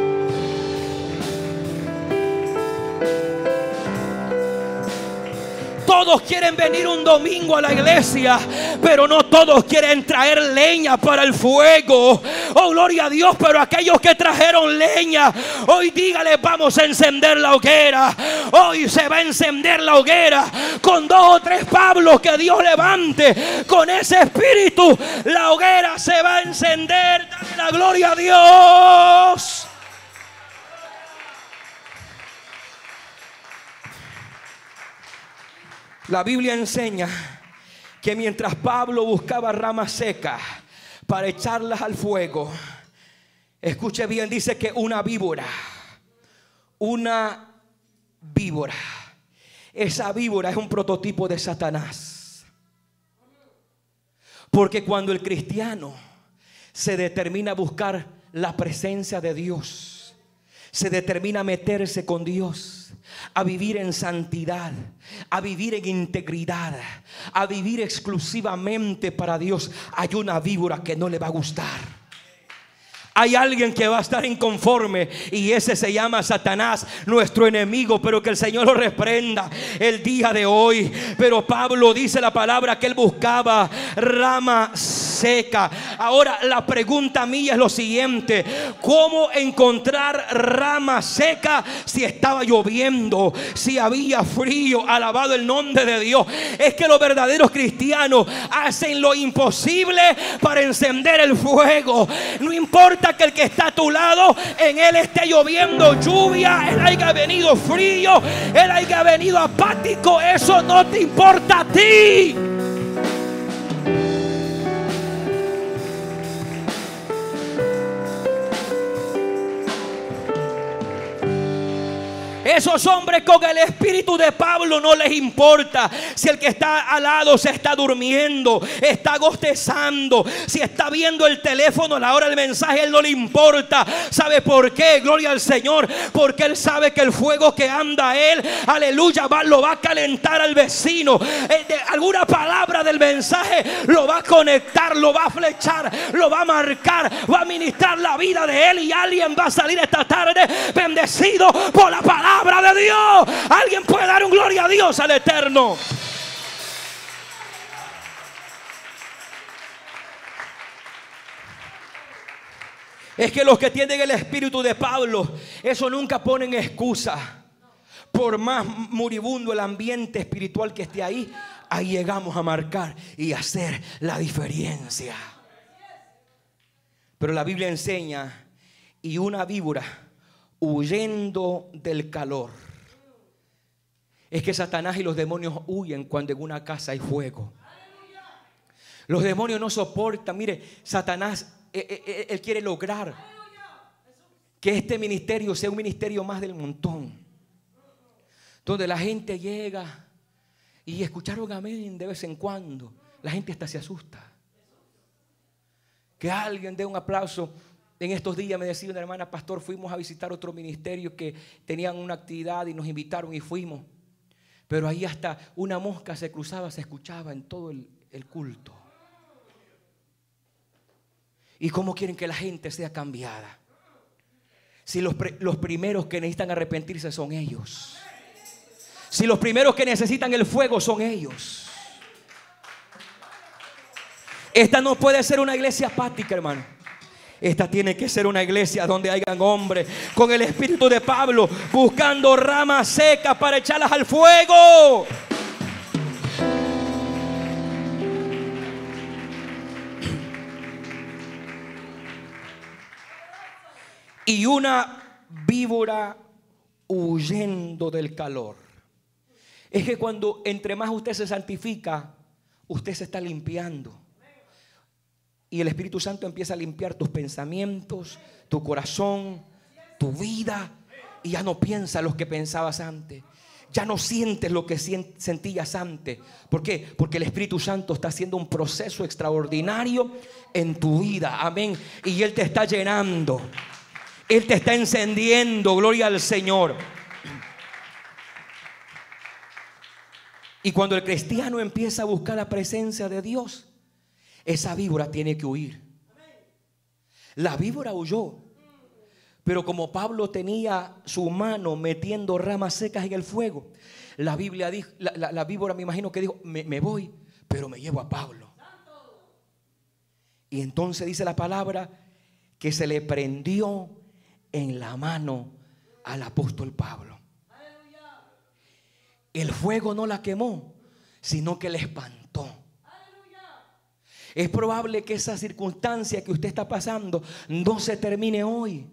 Todos quieren venir un domingo a la iglesia, pero no todos quieren traer leña para el fuego. Oh, gloria a Dios, pero aquellos que trajeron leña, hoy dígale, vamos a encender la hoguera. Hoy se va a encender la hoguera con dos o tres Pablos que Dios levante. Con ese espíritu, la hoguera se va a encender. Dale la gloria a Dios. La Biblia enseña que mientras Pablo buscaba ramas secas para echarlas al fuego, escuche bien, dice que una víbora, una víbora, esa víbora es un prototipo de Satanás. Porque cuando el cristiano se determina a buscar la presencia de Dios, se determina a meterse con Dios, a vivir en santidad, a vivir en integridad, a vivir exclusivamente para Dios, hay una víbora que no le va a gustar. Hay alguien que va a estar inconforme y ese se llama Satanás, nuestro enemigo, pero que el Señor lo reprenda el día de hoy. Pero Pablo dice la palabra que él buscaba rama seca. Ahora la pregunta mía es lo siguiente, ¿cómo encontrar rama seca si estaba lloviendo, si había frío? Alabado el nombre de Dios. Es que los verdaderos cristianos hacen lo imposible para encender el fuego. No importa que el que está a tu lado, en él esté lloviendo lluvia, él haya venido frío, él haya venido apático, eso no te importa a ti. Esos hombres con el espíritu de Pablo no les importa si el que está al lado se está durmiendo, está gostezando, si está viendo el teléfono a la hora del mensaje, él no le importa. ¿Sabe por qué? Gloria al Señor. Porque él sabe que el fuego que anda él, aleluya, lo va a calentar al vecino. Eh, alguna palabra del mensaje lo va a conectar, lo va a flechar, lo va a marcar, va a ministrar la vida de él y alguien va a salir esta tarde bendecido por la palabra de Dios. Alguien puede dar un gloria a Dios al eterno. Es que los que tienen el espíritu de Pablo, eso nunca ponen excusa. Por más moribundo el ambiente espiritual que esté ahí, ahí llegamos a marcar y hacer la diferencia. Pero la Biblia enseña, y una víbora huyendo del calor. Es que Satanás y los demonios huyen cuando en una casa hay fuego. Los demonios no soportan. Mire, Satanás, eh, eh, eh, él, quiere lograr que este ministerio sea un ministerio más del montón. Donde la gente llega y escucharon amén de vez en cuando. La gente hasta se asusta. Que alguien dé un aplauso en estos días me decía una hermana, pastor, fuimos a visitar otro ministerio que tenían una actividad y nos invitaron y fuimos. Pero ahí hasta una mosca se cruzaba, se escuchaba en todo el, culto. ¿Y cómo quieren que la gente sea cambiada? Si los, los primeros que necesitan arrepentirse son ellos. Si los primeros que necesitan el fuego son ellos. Esta no puede ser una iglesia apática, hermano. Esta tiene que ser una iglesia donde hayan hombres con el espíritu de Pablo buscando ramas secas para echarlas al fuego. Y una víbora huyendo del calor. Es que cuando entre más usted se santifica, usted se está limpiando. Y el Espíritu Santo empieza a limpiar tus pensamientos, tu corazón, tu vida. Y ya no piensas lo que pensabas antes. Ya no sientes lo que sentías antes. ¿Por qué? Porque el Espíritu Santo está haciendo un proceso extraordinario en tu vida. Amén. Y Él te está llenando. Él te está encendiendo. Gloria al Señor. Y cuando el cristiano empieza a buscar la presencia de Dios, esa víbora tiene que huir. La víbora huyó. Pero como Pablo tenía su mano metiendo ramas secas en el fuego, la víbora me imagino que dijo, me, me voy, pero me llevo a Pablo. Y entonces dice la palabra que se le prendió en la mano al apóstol Pablo. El fuego no la quemó, sino que le espantó. Es probable que esa circunstancia que usted está pasando no se termine hoy.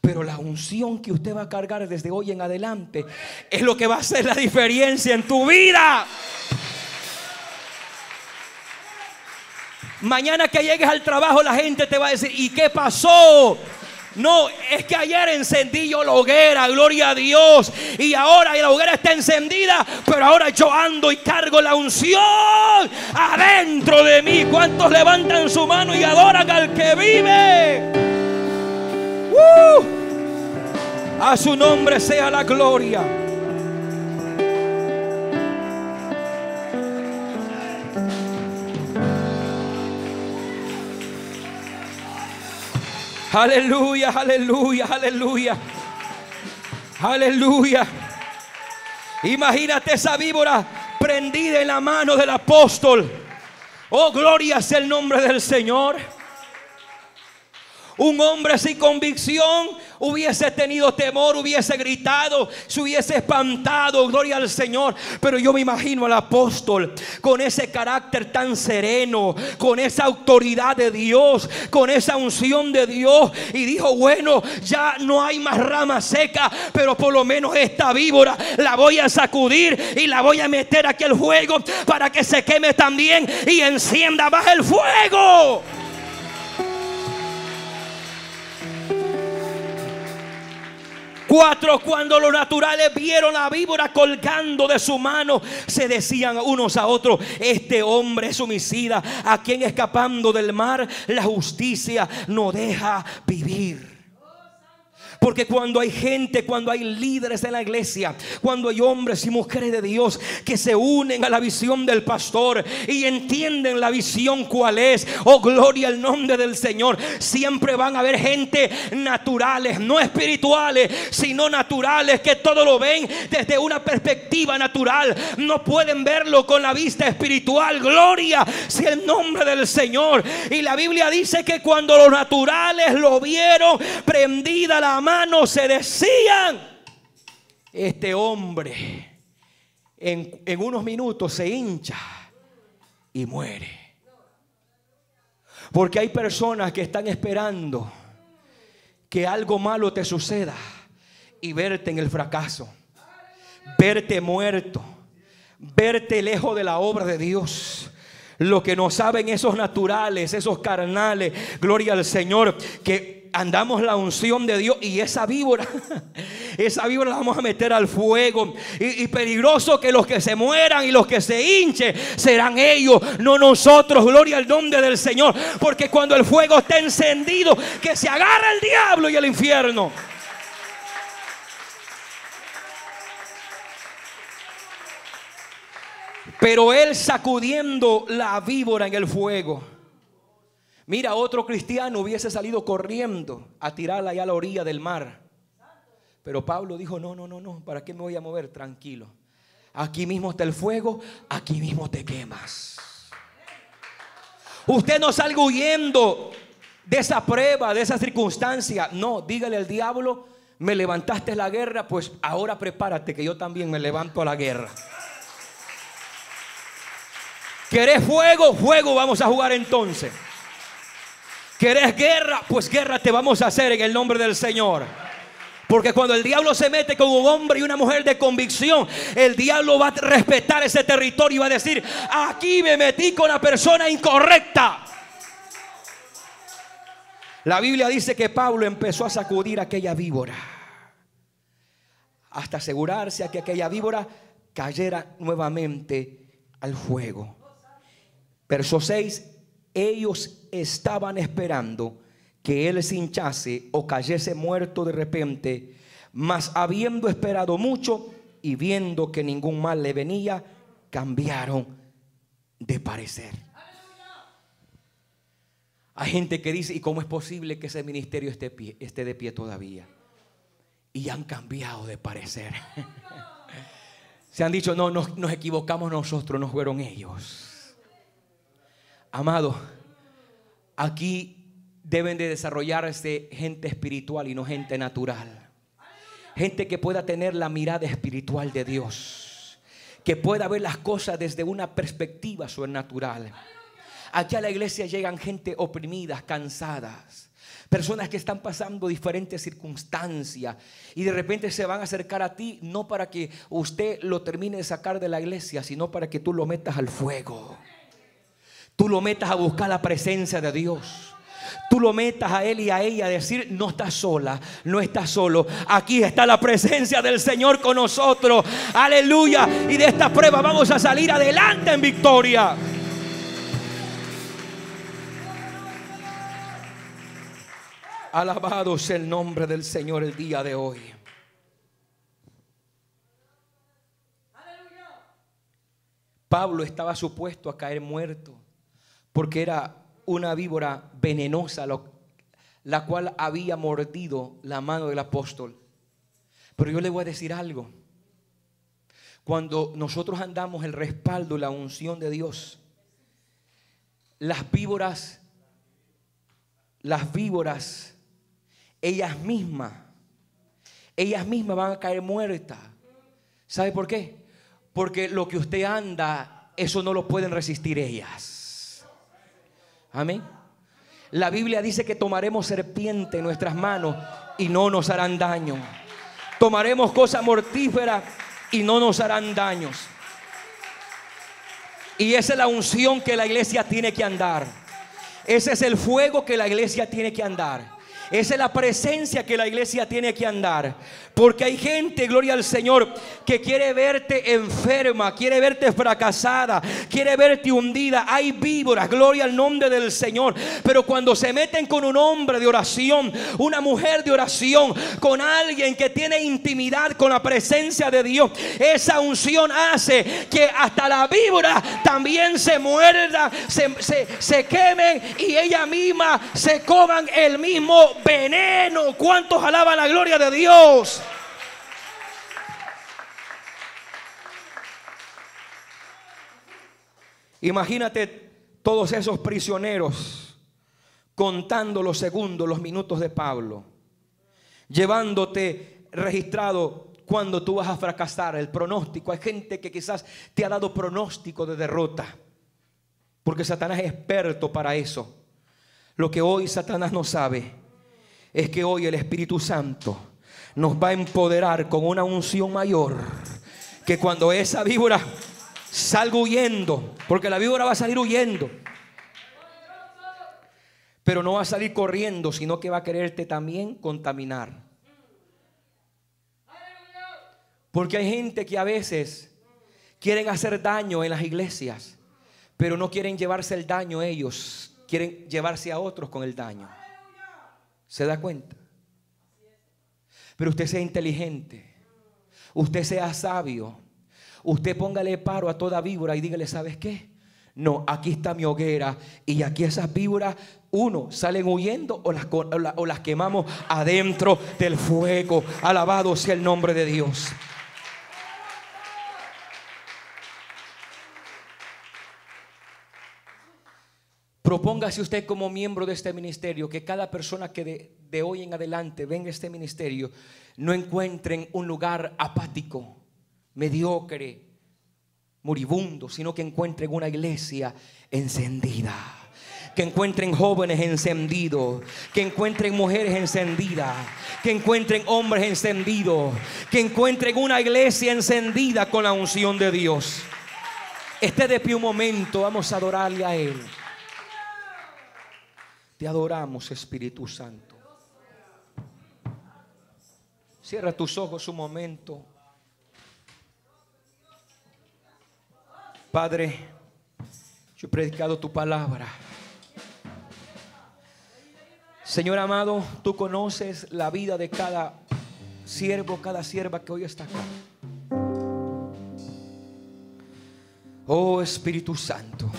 Pero la unción que usted va a cargar desde hoy en adelante es lo que va a hacer la diferencia en tu vida. Mañana que llegues al trabajo la gente te va a decir, ¿y qué pasó? No, es que ayer encendí yo la hoguera, gloria a Dios. Y ahora la hoguera está encendida, pero ahora yo ando y cargo la unción adentro de mí. ¿Cuántos levantan su mano y adoran al que vive? ¡Uh! A su nombre sea la gloria. Aleluya, aleluya, aleluya. Aleluya. Imagínate esa víbora prendida en la mano del apóstol. Oh, gloria sea el nombre del Señor. Un hombre sin convicción hubiese tenido temor, hubiese gritado, se hubiese espantado, gloria al Señor. Pero yo me imagino al apóstol con ese carácter tan sereno, con esa autoridad de Dios, con esa unción de Dios. Y dijo, bueno, ya no hay más rama seca, pero por lo menos esta víbora la voy a sacudir y la voy a meter aquí al fuego para que se queme también y encienda más el fuego. Cuatro, cuando los naturales vieron la víbora colgando de su mano, se decían unos a otros, este hombre es homicida, a quien escapando del mar la justicia no deja vivir. Porque cuando hay gente, cuando hay líderes en la iglesia, cuando hay hombres y mujeres de Dios que se unen a la visión del pastor y entienden la visión cuál es, oh gloria al nombre del Señor, siempre van a haber gente naturales, no espirituales, sino naturales, que todo lo ven desde una perspectiva natural. No pueden verlo con la vista espiritual. Gloria sea el nombre del Señor. Y la Biblia dice que cuando los naturales lo vieron, prendida la mano se decían, este hombre en, en unos minutos se hincha y muere. Porque hay personas que están esperando que algo malo te suceda y verte en el fracaso, verte muerto, verte lejos de la obra de Dios. Lo que no saben esos naturales, esos carnales, gloria al Señor, que andamos la unción de Dios y esa víbora, <laughs> esa víbora la vamos a meter al fuego. Y, peligroso que los que se mueran y los que se hinchen serán ellos, no nosotros. Gloria al nombre del Señor. Porque cuando el fuego está encendido, que se agarra el diablo y el infierno. Pero él sacudiendo la víbora en el fuego Mira, otro cristiano hubiese salido corriendo a tirarla allá a la orilla del mar. Pero Pablo dijo, no, no, no, no, ¿para qué me voy a mover? Tranquilo. Aquí mismo está el fuego, aquí mismo te quemas. Usted no salga huyendo de esa prueba, de esa circunstancia. No, dígale al diablo, me levantaste la guerra, pues ahora prepárate que yo también me levanto a la guerra. ¿Querés fuego? Fuego vamos a jugar entonces. ¿Querés guerra? Pues guerra te vamos a hacer en el nombre del Señor. Porque cuando el diablo se mete con un hombre y una mujer de convicción, el diablo va a respetar ese territorio y va a decir, aquí me metí con la persona incorrecta. La Biblia dice que Pablo empezó a sacudir aquella víbora hasta asegurarse a que aquella víbora cayera nuevamente al fuego. Verso 6, ellos estaban esperando que él se hinchase o cayese muerto de repente, mas habiendo esperado mucho y viendo que ningún mal le venía, cambiaron de parecer. Hay gente que dice, ¿y cómo es posible que ese ministerio esté, esté de pie todavía? Y han cambiado de parecer. <laughs> Se han dicho, no, nos, nos equivocamos nosotros, no fueron ellos. Amado, aquí deben de desarrollarse gente espiritual y no gente natural. Gente que pueda tener la mirada espiritual de Dios. Que pueda ver las cosas desde una perspectiva sobrenatural. Aquí a la iglesia llegan gente oprimidas, cansadas. Personas que están pasando diferentes circunstancias y de repente se van a acercar a ti no para que usted lo termine de sacar de la iglesia, sino para que tú lo metas al fuego. Tú lo metas a buscar la presencia de Dios tú lo metas a él y a ella a decir, no estás sola, no estás solo. Aquí está la presencia del Señor con nosotros. Aleluya. Y de esta prueba vamos a salir adelante en victoria. Alabado sea el nombre del Señor el día de hoy. Pablo estaba supuesto a caer muerto porque era una víbora venenosa, la cual había mordido la mano del apóstol. Pero yo le voy a decir algo. Cuando nosotros andamos el respaldo, la unción de Dios, las víboras, las víboras, ellas mismas, ellas mismas van a caer muertas. ¿Sabe por qué? Porque lo que usted anda, eso no lo pueden resistir ellas. Amén. La Biblia dice que tomaremos serpiente en nuestras manos y no nos harán daño. Tomaremos cosas mortíferas y no nos harán daños. Y esa es la unción que la iglesia tiene que andar. Ese es el fuego que la iglesia tiene que andar. Esa es la presencia que la iglesia tiene que andar. Porque hay gente, gloria al Señor, que quiere verte enferma, quiere verte fracasada, quiere verte hundida. Hay víboras, gloria al nombre del Señor. Pero cuando se meten con un hombre de oración, una mujer de oración, con alguien que tiene intimidad con la presencia de Dios, esa unción hace que hasta la víbora también se muerda, se, se quemen y ella misma se coman el mismo veneno. ¿Cuántos alaban la gloria de Dios? Imagínate todos esos prisioneros contando los segundos, los minutos de Pablo, llevándote registrado cuando tú vas a fracasar, el pronóstico. Hay gente que quizás te ha dado pronóstico de derrota, porque Satanás es experto para eso. Lo que hoy Satanás no sabe es que hoy el Espíritu Santo nos va a empoderar con una unción mayor. Que cuando esa víbora salga huyendo, porque la víbora va a salir huyendo, pero no va a salir corriendo, sino que va a quererte también contaminar. Porque hay gente que a veces quieren hacer daño en las iglesias, pero no quieren llevarse el daño ellos, quieren llevarse a otros con el daño. ¿Se da cuenta? Pero usted sea inteligente. Usted sea sabio. Usted póngale paro a toda víbora y dígale, ¿sabes qué? No, aquí está mi hoguera y aquí esas víboras, uno, salen huyendo o las, o las quemamos adentro del fuego. Alabado sea el nombre de Dios. Propóngase usted como miembro de este ministerio que cada persona que de, hoy en adelante venga a este ministerio no encuentren un lugar apático, mediocre, moribundo, sino que encuentren una iglesia encendida. Que encuentren jóvenes encendidos, que encuentren mujeres encendidas, que encuentren hombres encendidos, que encuentren una iglesia encendida con la unción de Dios. Esté de pie un momento, vamos a adorarle a Él. Te adoramos, Espíritu Santo. Cierra tus ojos un momento. Padre, yo he predicado tu palabra. Señor amado, tú conoces la vida de cada siervo, cada sierva que hoy está acá. Oh Espíritu Santo.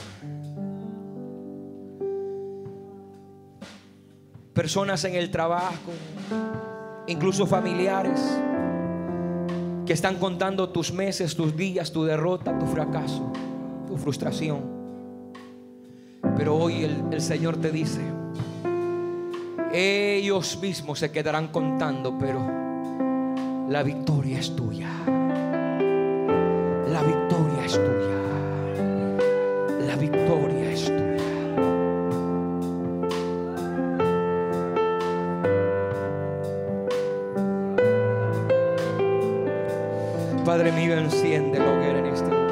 Personas en el trabajo, incluso familiares, que están contando tus meses, tus días, tu derrota, tu fracaso, tu frustración. Pero hoy el, el Señor te dice, ellos mismos se quedarán contando, pero la victoria es tuya. La victoria es tuya. La victoria es tuya. Padre mío, enciende la hoguera en este lugar.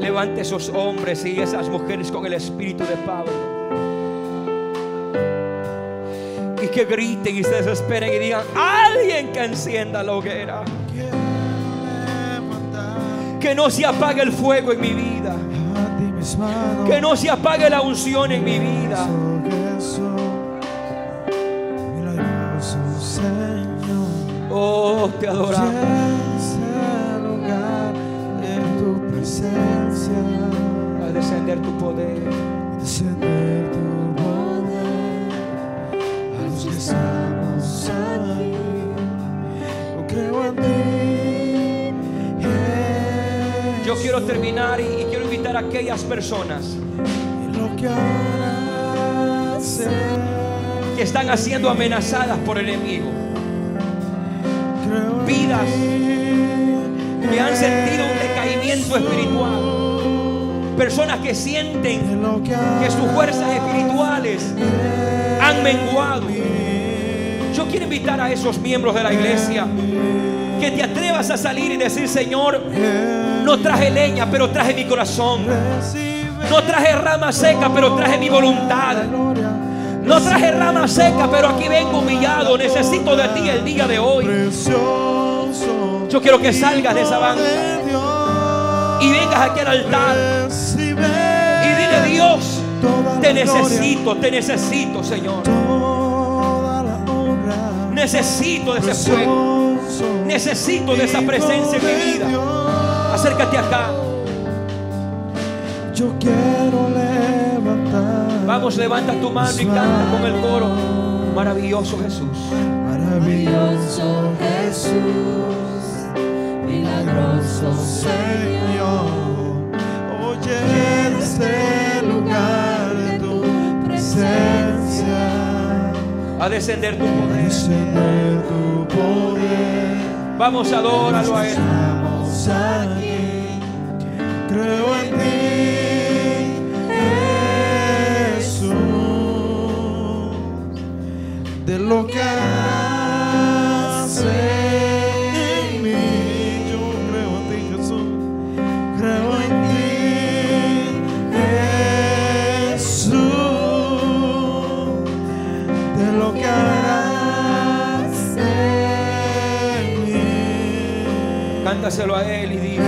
Levante esos hombres y esas mujeres con el espíritu de Pablo. Y que griten y se desesperen y digan, alguien que encienda la hoguera. Que no se apague el fuego en mi vida. Que no se apague la unción en mi vida. Adoramos. Lugar de tu presencia. A descender tu poder. Descender tu poder a los que estamos aquí. Yo creo en ti. Jesús, Yo quiero terminar y, y quiero invitar a aquellas personas y lo que están siendo amenazadas por el enemigo. Vidas que han sentido un decaimiento espiritual. Personas que sienten que sus fuerzas espirituales han menguado. Yo quiero invitar a esos miembros de la iglesia que te atrevas a salir y decir, Señor, no traje leña, pero traje mi corazón. No traje rama seca, pero traje mi voluntad. No traje rama seca, pero aquí vengo humillado. Necesito de ti el día de hoy. Yo quiero que salgas de esa banca y vengas aquí al altar y dile, Dios, te necesito, te necesito, Señor. Necesito de ese fuego. Necesito de esa presencia en mi vida. Acércate acá. Yo quiero levantar. Vamos, levanta tu mano y canta con el coro. Maravilloso Jesús. Maravilloso Jesús, milagroso Señor. Oye, en este lugar de tu presencia, A descender tu poder. descender tu poder. Vamos, adóralo a Él. Estamos aquí, creo en ti, Jesús. De lo que mí. Cántaselo a Él y dile.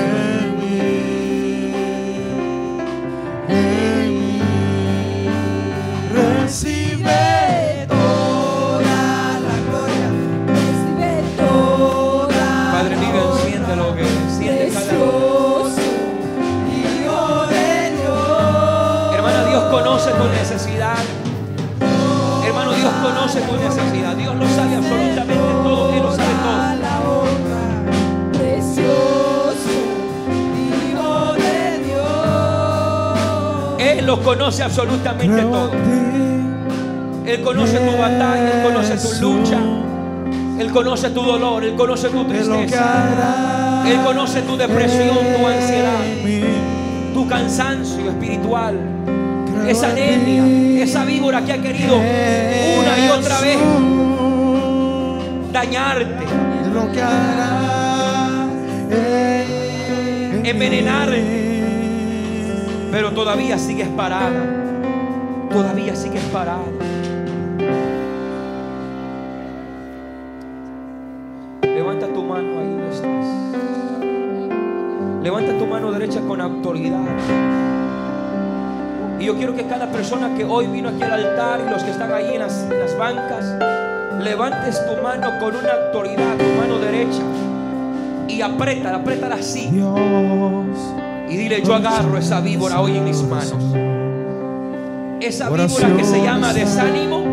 Recibe toda la gloria, recibe toda Padre mío, enciende lo que enciende cada Hijo de Dios. Hermana, Dios conoce tu necesidad. Hermano, Dios conoce tu necesidad. Dios. Conoce absolutamente todo. Él conoce tu batalla, Él conoce tu lucha, Él conoce tu dolor, Él conoce tu tristeza, Él conoce tu depresión, tu ansiedad, tu cansancio espiritual, esa anemia, esa víbora que ha querido una y otra vez dañarte, envenenarte. Pero todavía sigues parada, todavía sigues parada. Levanta tu mano ahí donde estás. Levanta tu mano derecha con autoridad. Y yo quiero que cada persona que hoy vino aquí al altar y los que están ahí en las, en las bancas, levantes tu mano con una autoridad, tu mano derecha, y apriétala, apriétala así. Dios, Y dile, yo agarro esa víbora hoy en mis manos. Esa víbora que se llama desánimo,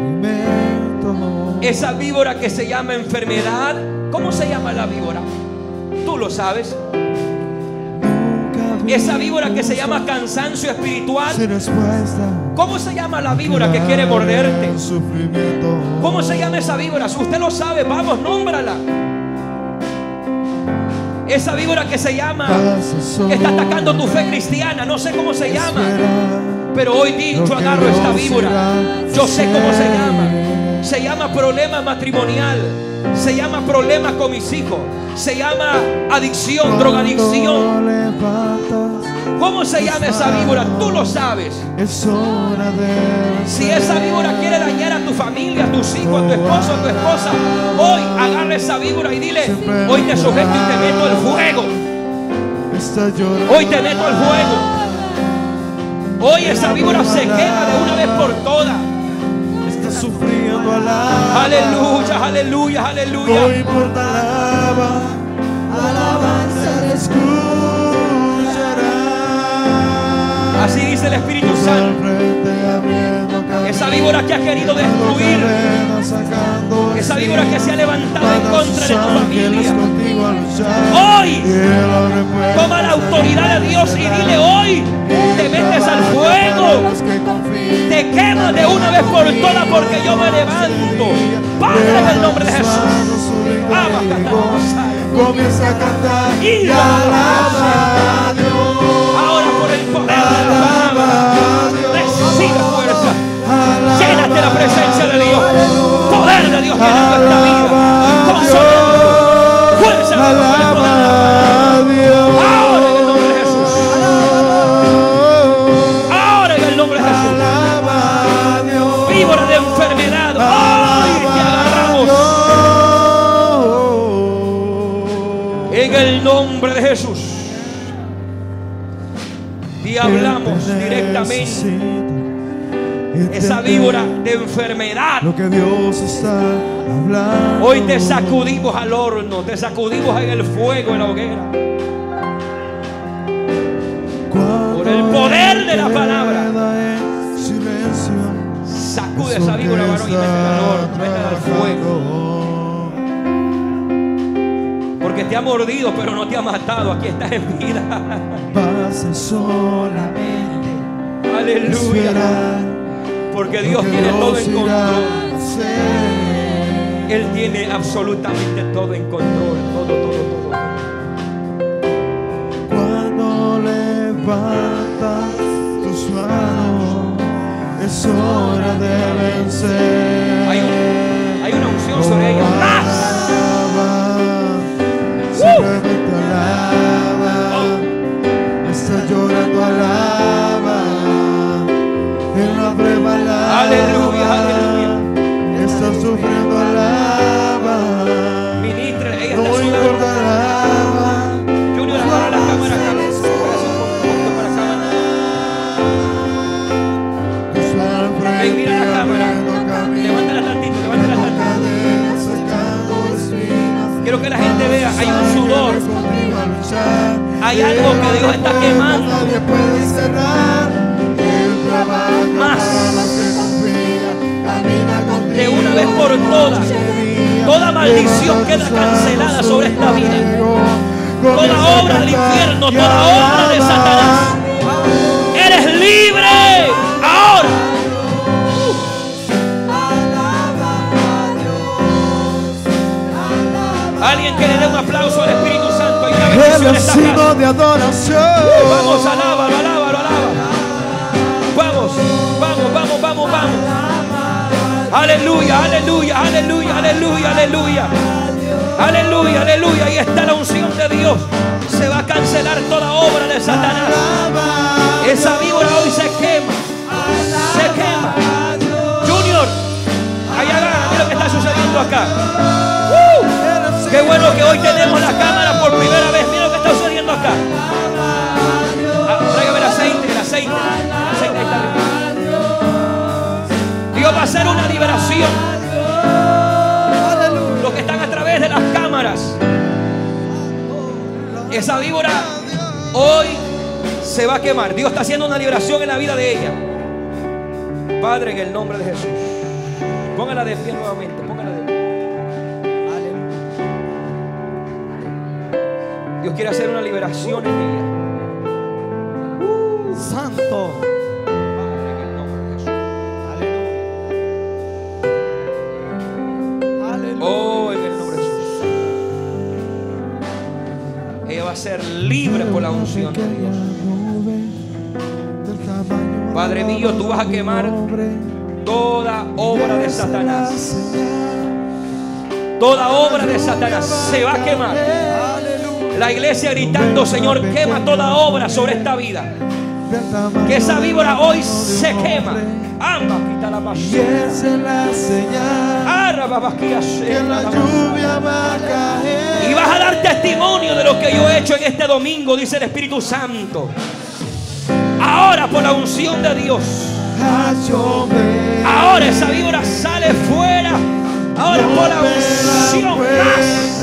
esa víbora que se llama enfermedad, ¿Cómo se llama la víbora? Tú lo sabes. Esa víbora que se llama cansancio espiritual. ¿Cómo se llama la víbora que quiere morderte? ¿Cómo se llama esa víbora? Si usted lo sabe, vamos, nómbrala. Esa víbora que se llama, que está atacando tu fe cristiana, no sé cómo se llama. Pero hoy dicho agarro esta víbora. Yo sé cómo se llama. Se llama problema matrimonial. Se llama problema con mis hijos. Se llama adicción, drogadicción. ¿Cómo se llama esa víbora? Tú lo sabes. Si esa víbora quiere dañar a tu familia, a tus hijos, a tu esposo, a tu esposa, hoy agarra esa víbora y dile, hoy te sujeto y te meto el fuego. Hoy te meto el fuego. Hoy esa víbora se quema de una vez por todas. Está sufriendo alaba. Aleluya, aleluya, No aleluya. importa Así dice el Espíritu Santo. Esa víbora que ha querido destruir. Esa víbora que se ha levantado en contra de tu familia. Hoy toma la autoridad de Dios y dile hoy, te metes al fuego. Te quema de una vez por todas porque yo me levanto. Padre, en el nombre de Jesús. Ama. Comienza a cantar Y y alaba a Dios. Poder recibe fuerza. Llénate la presencia de Dios. Poder de Dios llenando esta vida. Consolando. Fuerza el poder de Dios. Ahora en el nombre de Jesús. Ahora en el nombre de Jesús. Víbora de enfermedad. Hoy te agarramos. En el nombre de Jesús. Directamente esa víbora de enfermedad. Lo que Dios está hablando. Hoy te sacudimos al horno, te sacudimos en el fuego, en la hoguera. Cuando por el poder de la palabra. silencio. Sacude esa víbora, varón, y métela al horno, métela al fuego. Porque te ha mordido, pero no te ha matado. Aquí estás en vida. Pasa solamente. Aleluya. Porque Dios tiene todo en control. Él tiene absolutamente todo en control. Todo, todo, todo. Cuando levantas tus manos, es hora de vencer. Hay, un- hay una unción sobre ella. ¡Más! Sufriendo, alaba. Ministre, ella No está importa, sudando. alaba. Junior, la cámara para la cámara. Frente, Ven, mira la cámara. Levántala tantito, levántala tantito. Quiero que la gente vea, hay un sudor. Hay algo que Dios está quemando. Más. Vez por todas. y. Toda maldición queda cancelada sobre esta vida. Toda obra del infierno, toda obra de Satanás. Eres libre ahora. Alguien que le dé un aplauso al Espíritu Santo. Hay una bendición en esta casa. De adoración. Vamos, alábalo, alábalo, alábalo. Vamos, vamos, vamos, vamos, vamos. Aleluya, aleluya, aleluya, aleluya, aleluya. Aleluya, aleluya. Ahí está la unción de Dios. Se va a cancelar toda obra de Satanás. Esa víbora hoy se quema. Se quema. Junior, allá agarra, mira lo que está sucediendo acá. ¡Uh! Qué bueno que hoy tenemos la cámara por primera vez. Mira lo que está sucediendo acá. Ah, el aceite, el aceite. Hacer una liberación. Los que están a través de las cámaras. Esa víbora hoy se va a quemar. Dios está haciendo una liberación en la vida de ella. Padre, en el nombre de Jesús. Póngala de pie nuevamente. Póngala de pie. Dios quiere hacer una liberación en ella. Santo. A ser libre por la unción de Dios. Padre mío, tú vas a quemar toda obra de Satanás. Toda obra de Satanás se va a quemar. La iglesia gritando, Señor, quema toda obra sobre esta vida. Que esa víbora hoy se quema. Amba, quita la Y pasión. esa es la señal Arra, babasquía, que la lluvia va a caer. Y vas a dar testimonio de lo que yo he hecho en este domingo, dice el Espíritu Santo. Ahora por la unción de Dios. Ahora esa víbora sale fuera. Ahora por la unción. Más.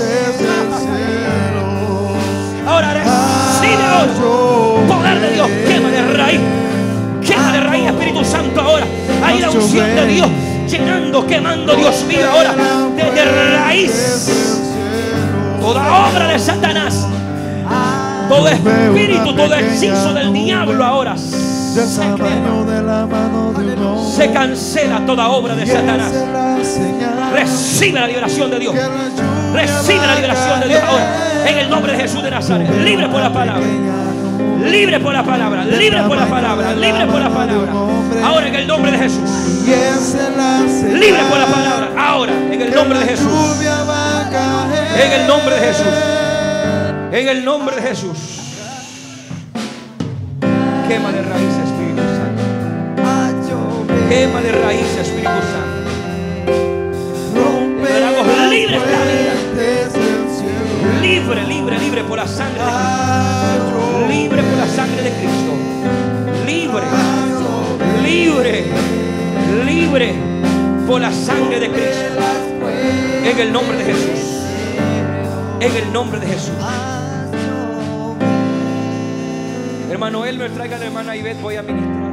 Ahora Poder de Dios. Quema de raíz. Quema de raíz, Espíritu Santo. Ahora. Ahí la unción de Dios. Llenando, quemando, Dios mío. Ahora. Desde raíz. Toda obra de Satanás. Todo espíritu, todo hechizo del diablo ahora se. Se cancela toda obra de Satanás. Recibe la liberación de Dios. Recibe la liberación de Dios ahora. En el nombre de Jesús de Nazaret. Libre por la palabra. Libre por la palabra. Libre por la palabra. Libre por la palabra. Ahora en el nombre de Jesús. Libre por la palabra. Ahora en el nombre de Jesús. En el nombre de Jesús. En el nombre de Jesús. Quema de raíz, Espíritu Santo. Quema de raíz, Espíritu Santo. Libre Libre, libre, libre por la sangre de Cristo. Libre por la sangre de Cristo. Libre. Libre. Libre por la sangre de Cristo. En el nombre de Jesús. En el nombre de Jesús. Hermano Elmer, traiga a la hermana Ivette, voy a ministrar.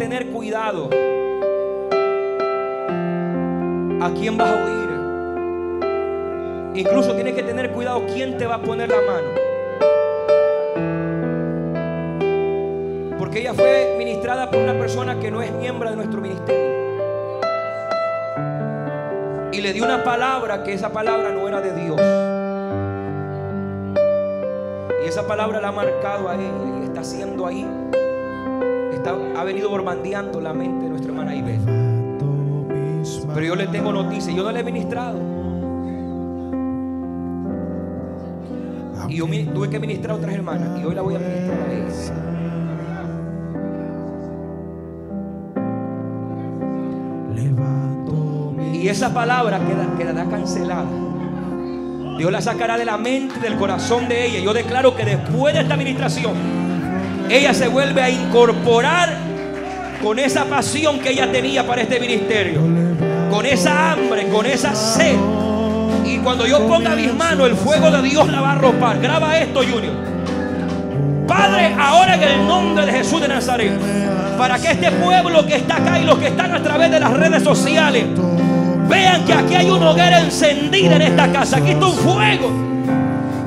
Tener cuidado. ¿A quién vas a oír? Incluso tienes que tener cuidado quién te va a poner la mano. Porque ella fue ministrada por una persona que no es miembro de nuestro ministerio. Y le dio una palabra que esa palabra no era de Dios. Y esa palabra la ha marcado a ella y está haciendo ahí. Ha venido borbandeando la mente de nuestra hermana Ivette. Pero yo le tengo noticia, yo no le he ministrado. Y yo tuve que ministrar a otras hermanas y hoy la voy a ministrar a ella. Y esa palabra queda, quedará cancelada. Dios la sacará de la mente, del corazón de ella. Yo declaro que después de esta administración, ella se vuelve a incorporar con esa pasión que ella tenía para este ministerio. Con esa hambre, con esa sed. Y cuando yo ponga mis manos, el fuego de Dios la va a arropar. Graba esto, Junior. Padre, ahora en el nombre de Jesús de Nazaret, para que este pueblo que está acá y los que están a través de las redes sociales vean que aquí hay una hoguera encendida en esta casa, aquí está un fuego.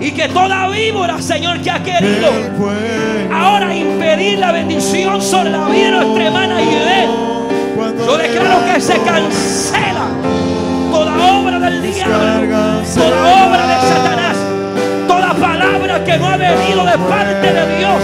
Y que toda víbora, Señor, que ha querido ahora impedir la bendición sobre la vida de nuestra hermana Ivette, yo declaro que se cancela toda obra del diablo, toda obra de Satanás, toda palabra que no ha venido de parte de Dios.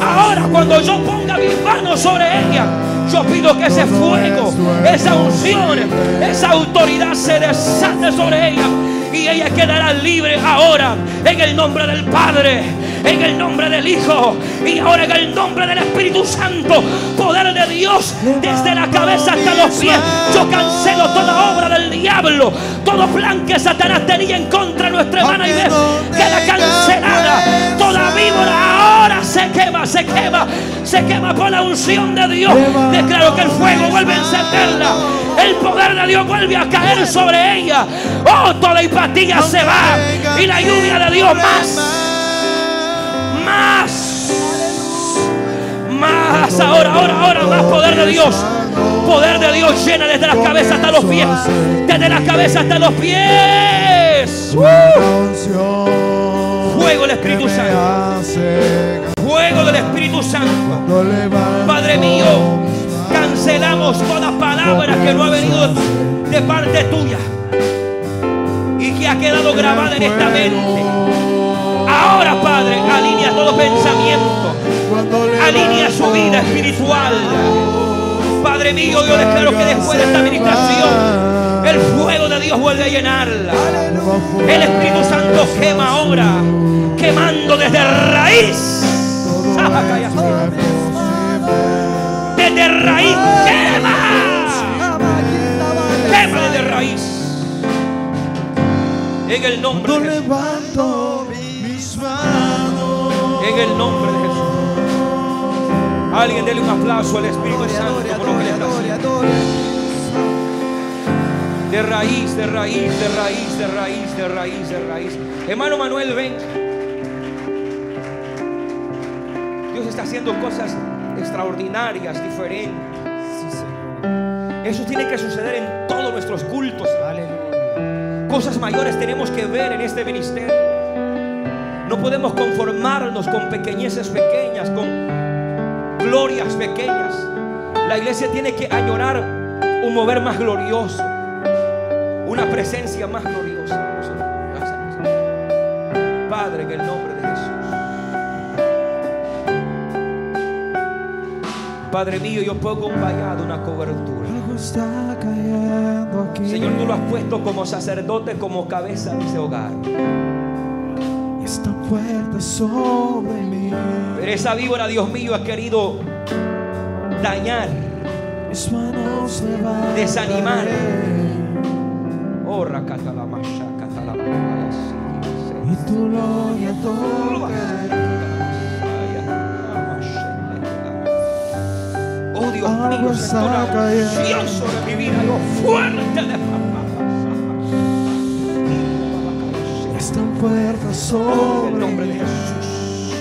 Ahora cuando yo ponga mis manos sobre ella, yo pido que ese fuego, esa unción, esa autoridad se desate sobre ella. Y ella quedará libre ahora en el nombre del Padre, en el nombre del Hijo y ahora en el nombre del Espíritu Santo. Poder de Dios desde la cabeza hasta los pies. Yo cancelo toda obra del diablo, todo plan que Satanás tenía en contra de nuestra hermana Inés. Queda cancelada. Toda víbora ahora se quema, se quema, se quema por la unción de Dios. Declaro que el fuego vuelve a encenderla. El poder de Dios vuelve a caer sobre ella. Oh, toda hipatía se va. Y la lluvia de Dios más. Más. Más. Ahora, ahora, ahora. Más poder de Dios. Poder de Dios llena desde las cabezas hasta los pies. Desde las cabezas hasta los pies. ¡Uh! Fuego del Espíritu Santo. Fuego del Espíritu Santo. Padre mío, cancelamos toda palabra que no ha venido de parte tuya y que ha quedado grabada en esta mente. Ahora, Padre, alinea todo pensamiento, alinea su vida espiritual. Padre mío, yo declaro que después de esta meditación, el fuego de Dios vuelve a llenarla. El Espíritu Santo quema ahora, quemando desde raíz. Desde raíz, quema. Quema desde raíz. En el nombre de Jesús. En el nombre de Jesús. Alguien dele un aplauso al Espíritu Santo por lo que le está haciendo. De raíz, de raíz, de raíz, de raíz, de raíz, de raíz. Hermano Manuel, ven. Dios está haciendo cosas extraordinarias, diferentes. Eso tiene que suceder en todos nuestros cultos. Cosas mayores tenemos que ver en este ministerio. No podemos conformarnos con pequeñeces pequeñas, con glorias pequeñas. La iglesia tiene que añorar un mover más glorioso, una presencia más gloriosa. Padre, en el nombre de Jesús. Padre mío, yo pongo un vallado, una cobertura. Señor, tú lo has puesto como sacerdote, como cabeza de ese hogar. Fuerte sobre mí. Pero esa víbora, Dios mío, ha querido dañar, Mis manos. Desanimar. Oh, rakatalamasha, katalamaya, Y tu gloria. Oh Dios mío, siento una sobre mi vida, lo fuerte de En sobre el nombre de. Jesús.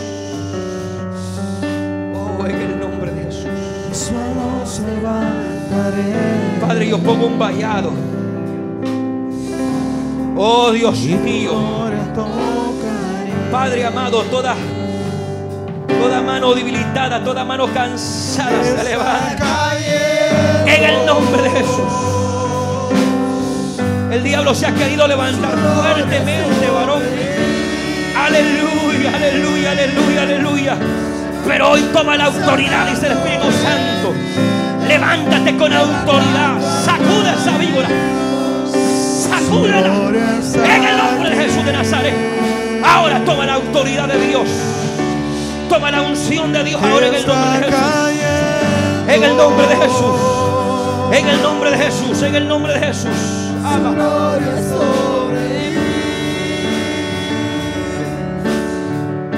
Oh, en el nombre de Jesús. Mis levantaré. Padre, yo pongo un vallado. Oh Dios mío. Padre amado, toda, toda mano debilitada, toda mano cansada se levanta. En el nombre de Jesús. El diablo se ha querido levantar fuertemente, varón. Aleluya, aleluya, aleluya, aleluya. Pero hoy toma la autoridad, dice el Espíritu Santo. Levántate con autoridad. Sacude esa víbora. Sacúdela. En el nombre de Jesús de Nazaret. Ahora toma la autoridad de Dios. Toma la unción de Dios ahora en el nombre de Jesús. En el nombre de Jesús. En el nombre de Jesús. En el nombre de Jesús. Ama.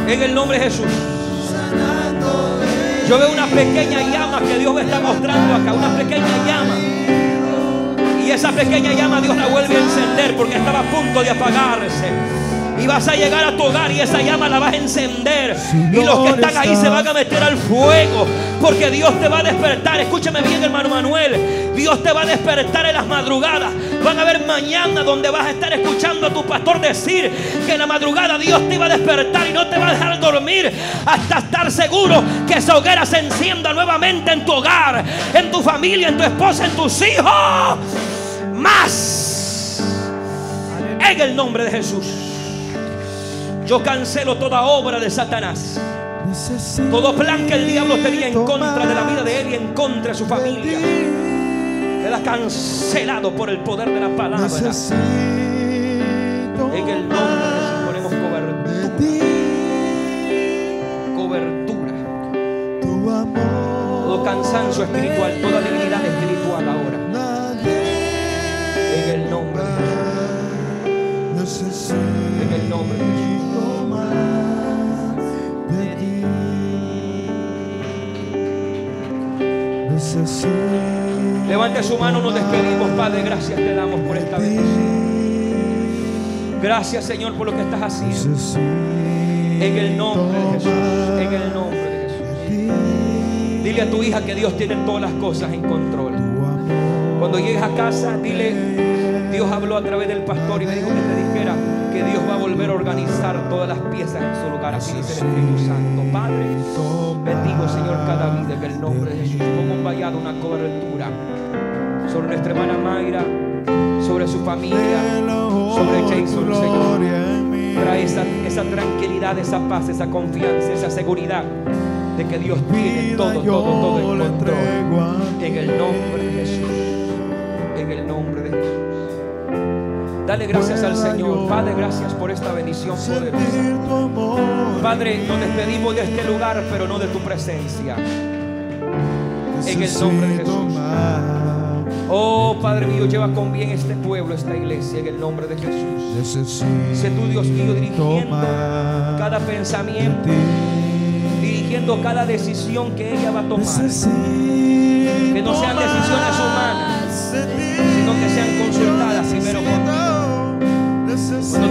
En el nombre de Jesús. Yo veo una pequeña llama que Dios me está mostrando acá. Una pequeña llama. Y esa pequeña llama Dios la vuelve a encender porque estaba a punto de apagarse. Y vas a llegar a tu hogar y esa llama la vas a encender. Y los que están ahí se van a meter al fuego. Porque Dios te va a despertar. Escúchame bien, hermano Manuel. Dios te va a despertar en las madrugadas. Van a ver mañana donde vas a estar escuchando a tu pastor decir que en la madrugada Dios te va a despertar y no te va a dejar dormir hasta estar seguro que esa hoguera se encienda nuevamente en tu hogar, en tu familia, en tu esposa, en tus hijos. Más. En el nombre de Jesús. Yo cancelo toda obra de Satanás. Todo plan que el diablo tenía en contra de la vida de él y en contra de su familia. Queda cancelado por el poder de la palabra. En el nombre de Jesús ponemos cobertura. ti, Cobertura. tu amor. Todo cansancio espiritual, toda debilidad espiritual ahora. En el nombre de Jesús. En el nombre de Jesús. Necesito Levante su mano, nos despedimos, Padre. Gracias te damos por esta bendición. Gracias, Señor, por lo que estás haciendo. En el nombre de Jesús. En el nombre de Jesús. Dile a tu hija que Dios tiene todas las cosas en control. Cuando llegues a casa, dile, Dios habló a través del pastor y me dijo que te dijera que Dios va a volver a organizar todas las piezas en su lugar. Así dice el Espíritu Santo. Padre, bendigo, Señor, cada vida en el nombre de Jesús. Pongo un vallado, una cobertura sobre nuestra hermana Mayra, sobre su familia, sobre Jason, Señor. Trae esa, esa tranquilidad, esa paz, esa confianza, esa seguridad de que Dios tiene todo, todo, todo en control. En el nombre de Jesús. Dale gracias al Señor. Padre, gracias por esta bendición poderosa. Padre, nos despedimos de este lugar, pero no de tu presencia. En el nombre de Jesús. Oh, Padre mío, lleva con bien este pueblo, esta iglesia, en el nombre de Jesús. Sé tú, Dios mío, dirigiendo cada pensamiento, dirigiendo cada decisión que ella va a tomar. Que no sean decisiones humanas, sino que sean consultadas primero contigo.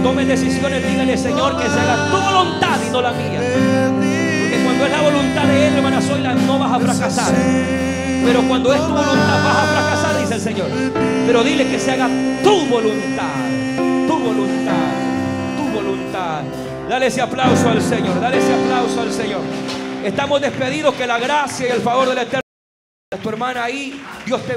Cuando decisiones, dígale, Señor, que se haga tu voluntad y no la mía. Porque cuando es la voluntad de Él, hermana Zoila, no vas a fracasar. Pero cuando es tu voluntad, vas a fracasar, dice el Señor. Pero dile que se haga tu voluntad, tu voluntad, tu voluntad. Dale ese aplauso al Señor, dale ese aplauso al Señor. Estamos despedidos, que la gracia y el favor del Eterno, tu hermana ahí, Dios te bendiga.